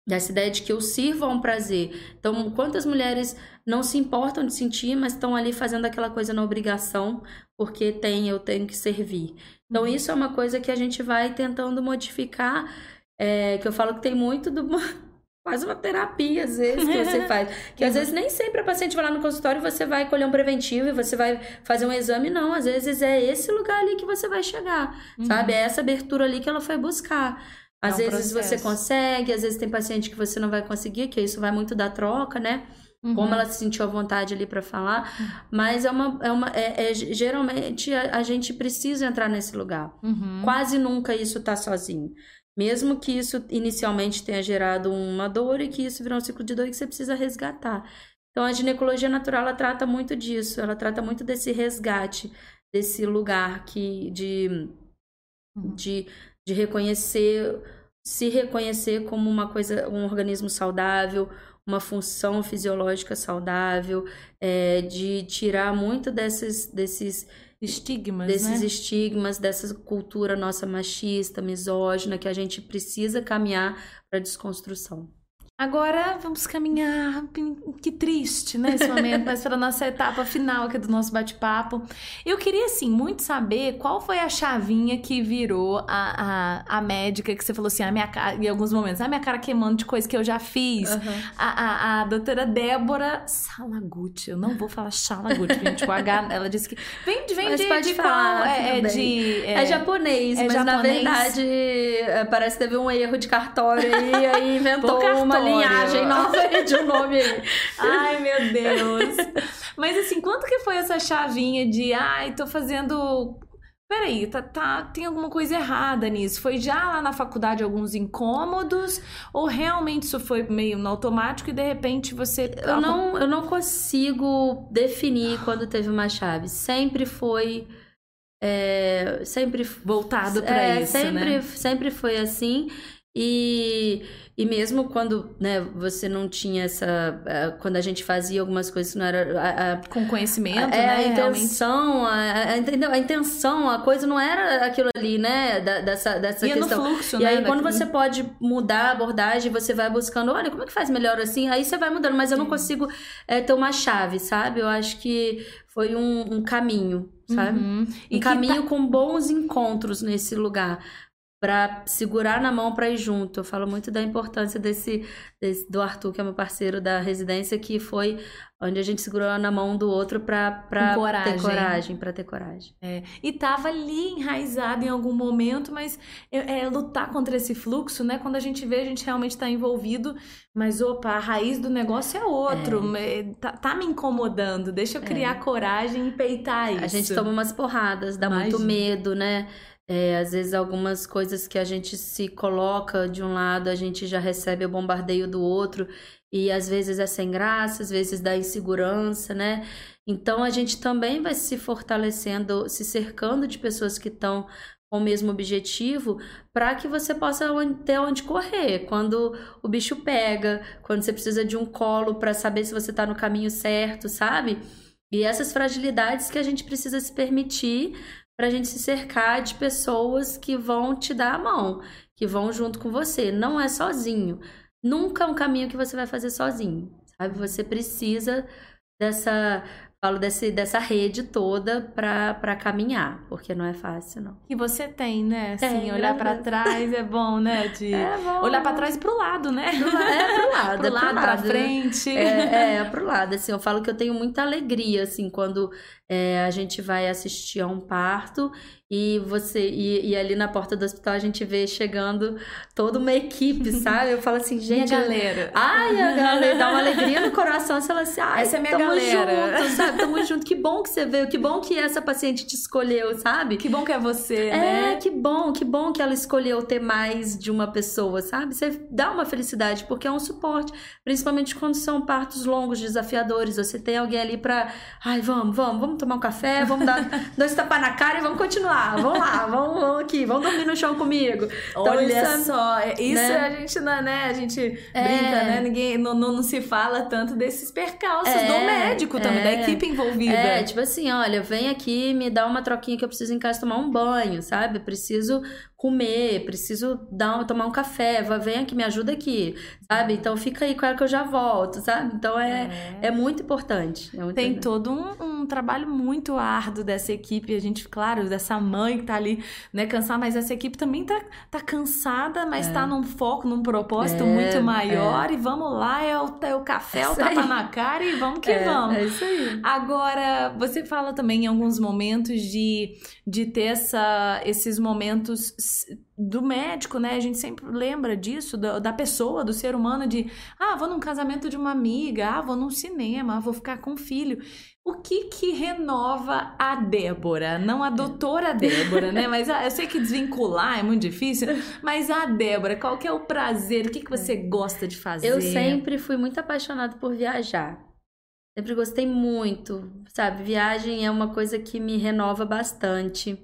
dessa ideia de que eu sirvo a um prazer. Então, quantas mulheres não se importam de sentir, mas estão ali fazendo aquela coisa na obrigação, porque tem, eu tenho que servir. Então, Uhum. isso é uma coisa que a gente vai tentando modificar, é, que eu falo que tem muito do. Quase uma terapia, às vezes, que você faz. Que às Uhum. vezes nem sempre a paciente vai lá no consultório e você vai colher um preventivo e você vai fazer um exame, não. Às vezes é esse lugar ali que você vai chegar, Uhum. sabe? É essa abertura ali que ela foi buscar. É Às um vezes você processo. consegue, às vezes tem paciente que você não vai conseguir, que isso vai muito da troca, né? Como Uhum. ela se sentiu à vontade ali para falar. Mas é uma. É uma é, é- geralmente a, a gente precisa entrar nesse lugar. Uhum. Quase nunca isso tá sozinho. Mesmo que isso inicialmente tenha gerado uma dor e que isso virou um ciclo de dor que você precisa resgatar. Então a ginecologia natural ela trata muito disso, ela trata muito desse resgate, desse lugar que de de, de reconhecer, se reconhecer como uma coisa, um organismo saudável, uma função fisiológica saudável, é, de tirar muito desses, desses, Estigmas, desses né? estigmas, dessa cultura nossa machista, misógina, que a gente precisa caminhar para desconstrução. Agora vamos caminhar. Que triste, né, esse momento, mas para nossa etapa final aqui do nosso bate-papo. Eu queria, assim, muito saber qual foi a chavinha que virou a, a, a médica que você falou assim, a minha cara, em alguns momentos, a minha cara queimando de coisa que eu já fiz. A, a, a doutora Débora Salaguti, eu não vou falar Salaguti, gente, o H, ela disse que. Vem, de- vem Mas de, pode de falar, qual? É, é de. É, japonês, é mas na japonês? verdade é, parece que teve um erro de cartório aí, aí inventou uma. Linhagem nova de um nome aí. Ai, meu Deus. Mas assim, quanto que foi essa chavinha de, ai, tô fazendo. Peraí, tá, tá, tem alguma coisa errada nisso? Foi já lá na faculdade alguns incômodos? Ou realmente isso foi meio no automático e de repente você. Eu não, eu não consigo definir quando teve uma chave. Sempre foi. é, sempre Voltado pra é, isso, sempre, né? sempre foi assim. E, e mesmo quando né, você não tinha essa. Uh, quando a gente fazia algumas coisas que não era. Uh, Com conhecimento, é, né? A intenção, a, a, entendeu? a intenção, a coisa não era aquilo ali, né? Da, dessa dessa Ia questão. No fluxo, e né, aí, quando daquilo. você pode mudar a abordagem, você vai buscando, olha, como é que faz melhor assim? Aí você vai mudando, mas eu não consigo é, ter uma chave, sabe? Eu acho que foi um, um caminho, sabe? Uhum. Um caminho tá... com bons encontros nesse lugar para segurar na mão para ir junto. Eu falo muito da importância desse, desse, do Arthur, que é meu parceiro da residência, que foi onde a gente segurou na mão do outro para ter coragem, para ter coragem. É. E tava ali enraizado em algum momento, mas é, é, lutar contra esse fluxo, né? Quando a gente vê, a gente realmente está envolvido, mas opa, a raiz do negócio é outro, é. Tá, tá, me incomodando. Deixa eu criar coragem e peitar isso. A gente toma umas porradas, dá Imagina. muito medo, né? É, às vezes algumas coisas que a gente se coloca de um lado, a gente já recebe o bombardeio do outro, e às vezes é sem graça, às vezes dá insegurança, né? Então a gente também vai se fortalecendo, se cercando de pessoas que estão com o mesmo objetivo, para que você possa ter onde correr quando o bicho pega, quando você precisa de um colo para saber se você está no caminho certo, sabe? E essas fragilidades que a gente precisa se permitir para a gente se cercar de pessoas que vão te dar a mão, que vão junto com você. Não é sozinho. Nunca é um caminho que você vai fazer sozinho, sabe? Você precisa dessa falo desse, dessa rede toda para caminhar, porque não é fácil, não. E você tem, né? Assim, olhar para trás é bom, né? De é bom. olhar para trás pro lado, né? Pro, é pro lado, pro é lado, pro pra frente. É, é, pro lado, assim, eu falo que eu tenho muita alegria, assim, quando é, a gente vai assistir a um parto e você e, e, ali na porta do hospital a gente vê chegando toda uma equipe, sabe? Eu falo assim, gente, minha galera. Ai, a galera dá uma alegria no coração, você fala assim, ai, essa é minha tamo galera. junto, sabe? Tamo junto. Que bom que você veio, que bom que essa paciente te escolheu, sabe? Que bom que é você, é, né? que bom, que bom que ela escolheu ter mais de uma pessoa, sabe? Você dá uma felicidade porque é um suporte, principalmente quando são partos longos, desafiadores, você tem alguém ali para, ai, vamos, vamos, vamos tomar um café, vamos dar dois tapas na cara e vamos continuar. Vamos lá, vamos, vamos aqui, vamos dormir no chão comigo. Então, Olha isso, só, isso né? a gente, né, a gente é. brinca, né? Ninguém, não, não, não, se fala tanto desses percalços é, do médico também, é, da equipe envolvida. É, tipo assim, olha, vem aqui, me dá uma troquinha que eu preciso em casa tomar um banho, sabe? Preciso comer, preciso dar, tomar um café, vem aqui, me ajuda aqui, sabe? Então fica aí com ela que eu já volto, sabe? Então é, é. é muito importante. É muito Tem importante. todo um, um, trabalho muito árduo dessa equipe, a gente, claro, dessa mãe que tá ali, né, cansada, mas essa equipe também tá, tá cansada, mas é. tá num foco, num propósito é, muito maior, e vamos lá, é o, é o café, é o tapa na cara e vamos que vamos. É isso aí. Agora, você fala também em alguns momentos de, de ter essa, esses momentos do médico, né? A gente sempre lembra disso, da, da, pessoa, do ser humano, de ah, vou num casamento de uma amiga, ah, vou num cinema, ah, vou ficar com o filho. O que que renova a Débora? Não a doutora Débora, né? Mas ah, eu sei que desvincular é muito difícil, mas a Débora, qual que é o prazer? O que, que você gosta de fazer? Eu sempre fui muito apaixonada por viajar. Sempre gostei muito, sabe? Viagem é uma coisa que me renova bastante.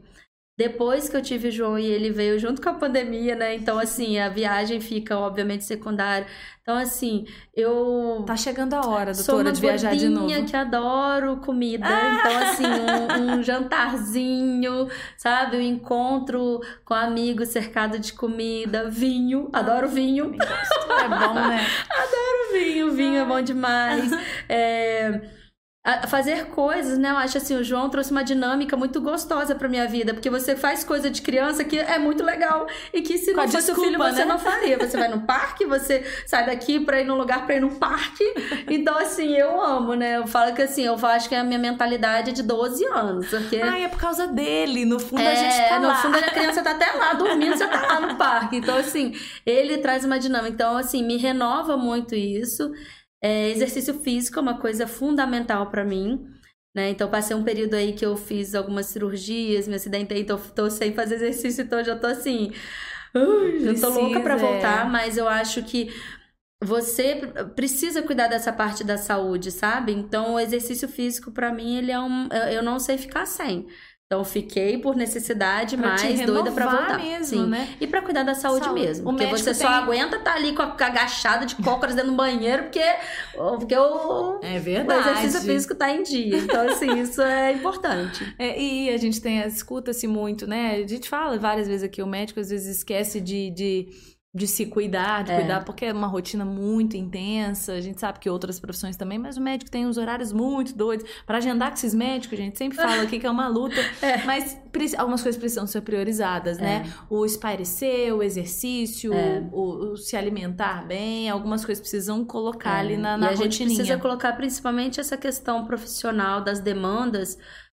Depois que eu tive o João e ele veio junto com a pandemia, né? Então, assim, a viagem fica, obviamente, secundária. Então, assim, eu. Tá chegando a hora, doutora, de viajar de novo. que adoro comida. Ah! Então, assim, um, um, jantarzinho, sabe? Um encontro com amigos cercado de comida, vinho. Adoro vinho. É bom, né? adoro vinho. Vinho é bom demais. É a fazer coisas, né? Eu acho assim, o João trouxe uma dinâmica muito gostosa pra minha vida, porque você faz coisa de criança que é muito legal e que se não fosse desculpa, o filho você né? não faria. Você vai no parque, você sai daqui pra ir num lugar pra ir num parque. Então, assim, eu amo, né? Eu falo que assim, eu acho que a minha mentalidade é de 12 anos. Porque... Ah, é por causa dele. No fundo é, a gente tá no lá. fundo a criança tá até lá dormindo, você tá lá no parque. Então, assim, ele traz uma dinâmica. Então, assim, me renova muito isso. É, exercício físico é uma coisa fundamental para mim. Né? Então, passei um período aí que eu fiz algumas cirurgias, me acidentei, então tô sem fazer exercício, então já tô assim. Uh, já tô louca para voltar, mas eu acho que você precisa cuidar dessa parte da saúde, sabe? Então, o exercício físico, para mim, ele é um. Eu não sei ficar sem. Então fiquei por necessidade, Pra doida pra renovar voltar. mesmo, Sim. né? E pra cuidar da saúde, Saúde. mesmo. O porque você só tem- aguenta estar ali com a, agachada de cócoras dentro do banheiro porque, porque o, É o verdade. exercício físico tá em dia. Então, assim, isso é importante. É, e a gente tem, escuta-se muito, né? A gente fala várias vezes aqui, o médico às vezes esquece de, de, de se cuidar, de É. cuidar, porque é uma rotina muito intensa. A gente sabe que outras profissões também, mas o médico tem uns horários muito doidos. Para agendar com esses médicos, a gente sempre fala aqui que é uma luta, É. mas algumas coisas precisam ser priorizadas, né? O espairecer, o exercício, É. o, o se alimentar bem, algumas coisas precisam colocar ali na, É. na e a gente rotininha. precisa colocar principalmente essa questão profissional das demandas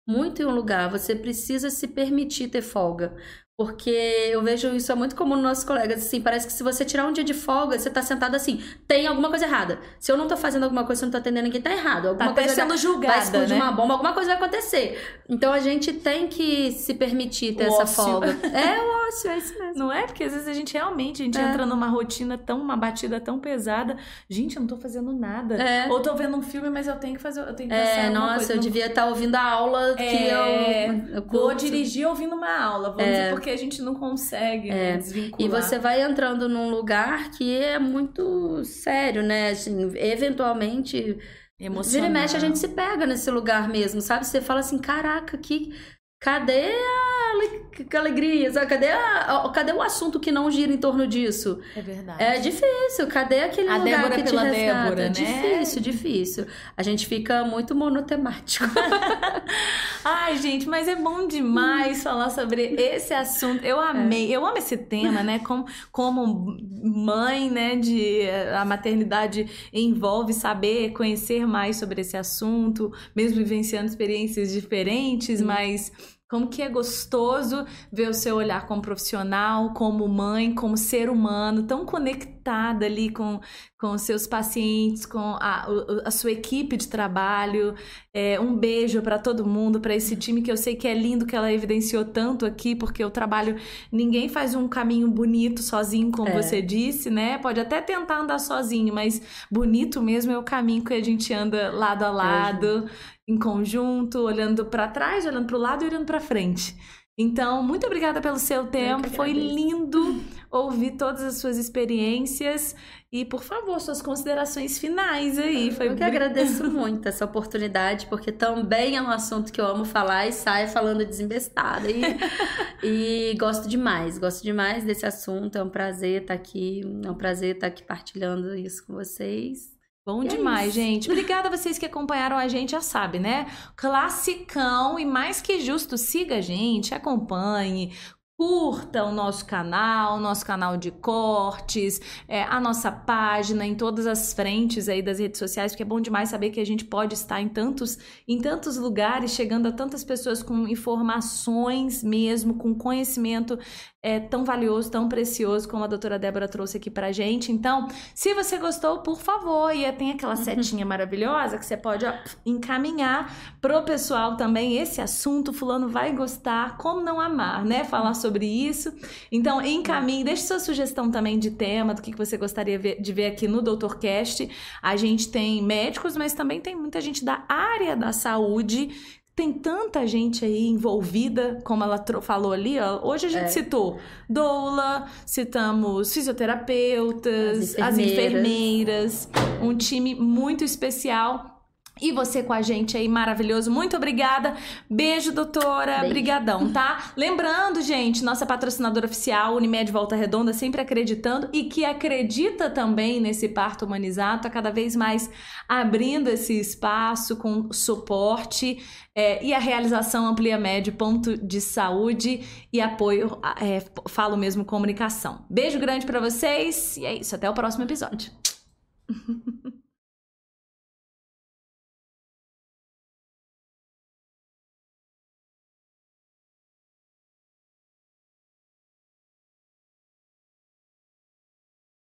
muito em um lugar. Você precisa se permitir ter folga. Porque eu vejo isso é muito comum nos nossos colegas, assim, parece que se você tirar um dia de folga, você tá sentado assim, tem alguma coisa errada. Se eu não tô fazendo alguma coisa, se eu não tô atendendo ninguém, tá errado. Tá Alguma até coisa sendo vai julgada, explodir né? uma bomba, alguma coisa vai acontecer. Então a gente tem que se permitir ter O essa ócio. folga. É o ócio, é isso mesmo. Não é? Porque às vezes a gente realmente, a gente É. entra numa rotina tão, uma batida tão pesada. Gente, eu não tô fazendo nada. É. Ou tô vendo um filme, mas eu tenho que fazer, eu tenho que É, nossa, coisa. eu Não- devia estar ouvindo a aula que É, eu, eu Vou dirigir ouvindo uma aula, vamos dizer, porque a gente não consegue né, É. desvincular. E você vai entrando num lugar que é muito sério, né? Assim, eventualmente, Emocional. vira e mexe, a gente se pega nesse lugar mesmo, sabe? Você fala assim, caraca, que... Cadê a alegria? sabe? Cadê, a- cadê o assunto que não gira em torno disso? É verdade. É difícil. Cadê aquele A lugar Débora que te pela resgata? Débora, né? Difícil, difícil. A gente fica muito monotemático. Ai, gente, mas é bom demais falar sobre esse assunto. Eu amei, eu amo esse tema, né? Como, como mãe, né? De a maternidade envolve saber, conhecer mais sobre esse assunto, mesmo vivenciando experiências diferentes, mas como que é gostoso ver o seu olhar como profissional, como mãe, como ser humano, tão conectada ali com, com os seus pacientes, com a, a sua equipe de trabalho. É, um beijo para todo mundo, para esse time que eu sei que é lindo, que ela evidenciou tanto aqui, porque o trabalho, ninguém faz um caminho bonito sozinho, como É. você disse, né? Pode até tentar andar sozinho, mas bonito mesmo é o caminho que a gente anda lado a lado, em conjunto, olhando para trás, olhando para o lado e olhando para frente. Então, muito obrigada pelo seu tempo. Foi lindo ouvir todas as suas experiências e, por favor, suas considerações finais aí. Foi Eu que agradeço muito essa oportunidade, porque também é um assunto que eu amo falar e saio falando desembestada. E, e gosto demais, gosto demais desse assunto. É um prazer estar aqui, é um prazer estar aqui partilhando isso com vocês. Bom é demais, isso. gente. Obrigada a vocês que acompanharam a gente, já sabe, né? Classicão e mais que justo, siga a gente, acompanhe. Curta o nosso canal, o nosso canal de cortes, é, a nossa página em todas as frentes aí das redes sociais, porque é bom demais saber que a gente pode estar em tantos, em tantos lugares, chegando a tantas pessoas com informações mesmo, com conhecimento é, tão valioso, tão precioso como a doutora Débora trouxe aqui pra gente. Então, se você gostou, por favor, e tem aquela setinha maravilhosa que você pode ó, encaminhar pro pessoal também esse assunto, fulano vai gostar, como não amar, né? Falar sobre isso. Então, encaminhe, deixe sua sugestão também de tema, do que você gostaria ver- de ver aqui no DoutorCast. A gente tem médicos, mas também tem muita gente da área da saúde tem tanta gente aí envolvida, como ela falou ali, ó. Hoje a gente É. citou doula, citamos fisioterapeutas, As as enfermeiras. enfermeiras, um time muito especial. E você com a gente aí, maravilhoso. Muito obrigada. Beijo, doutora. Beijo. Brigadão, tá? Lembrando, gente, nossa patrocinadora oficial, Unimed Volta Redonda, sempre acreditando e que acredita também nesse parto humanizado, tá cada vez mais abrindo esse espaço com suporte é, e a realização Amplia Médio, ponto de saúde e apoio, é, falo mesmo, comunicação. Beijo grande pra vocês e é isso. Até o próximo episódio.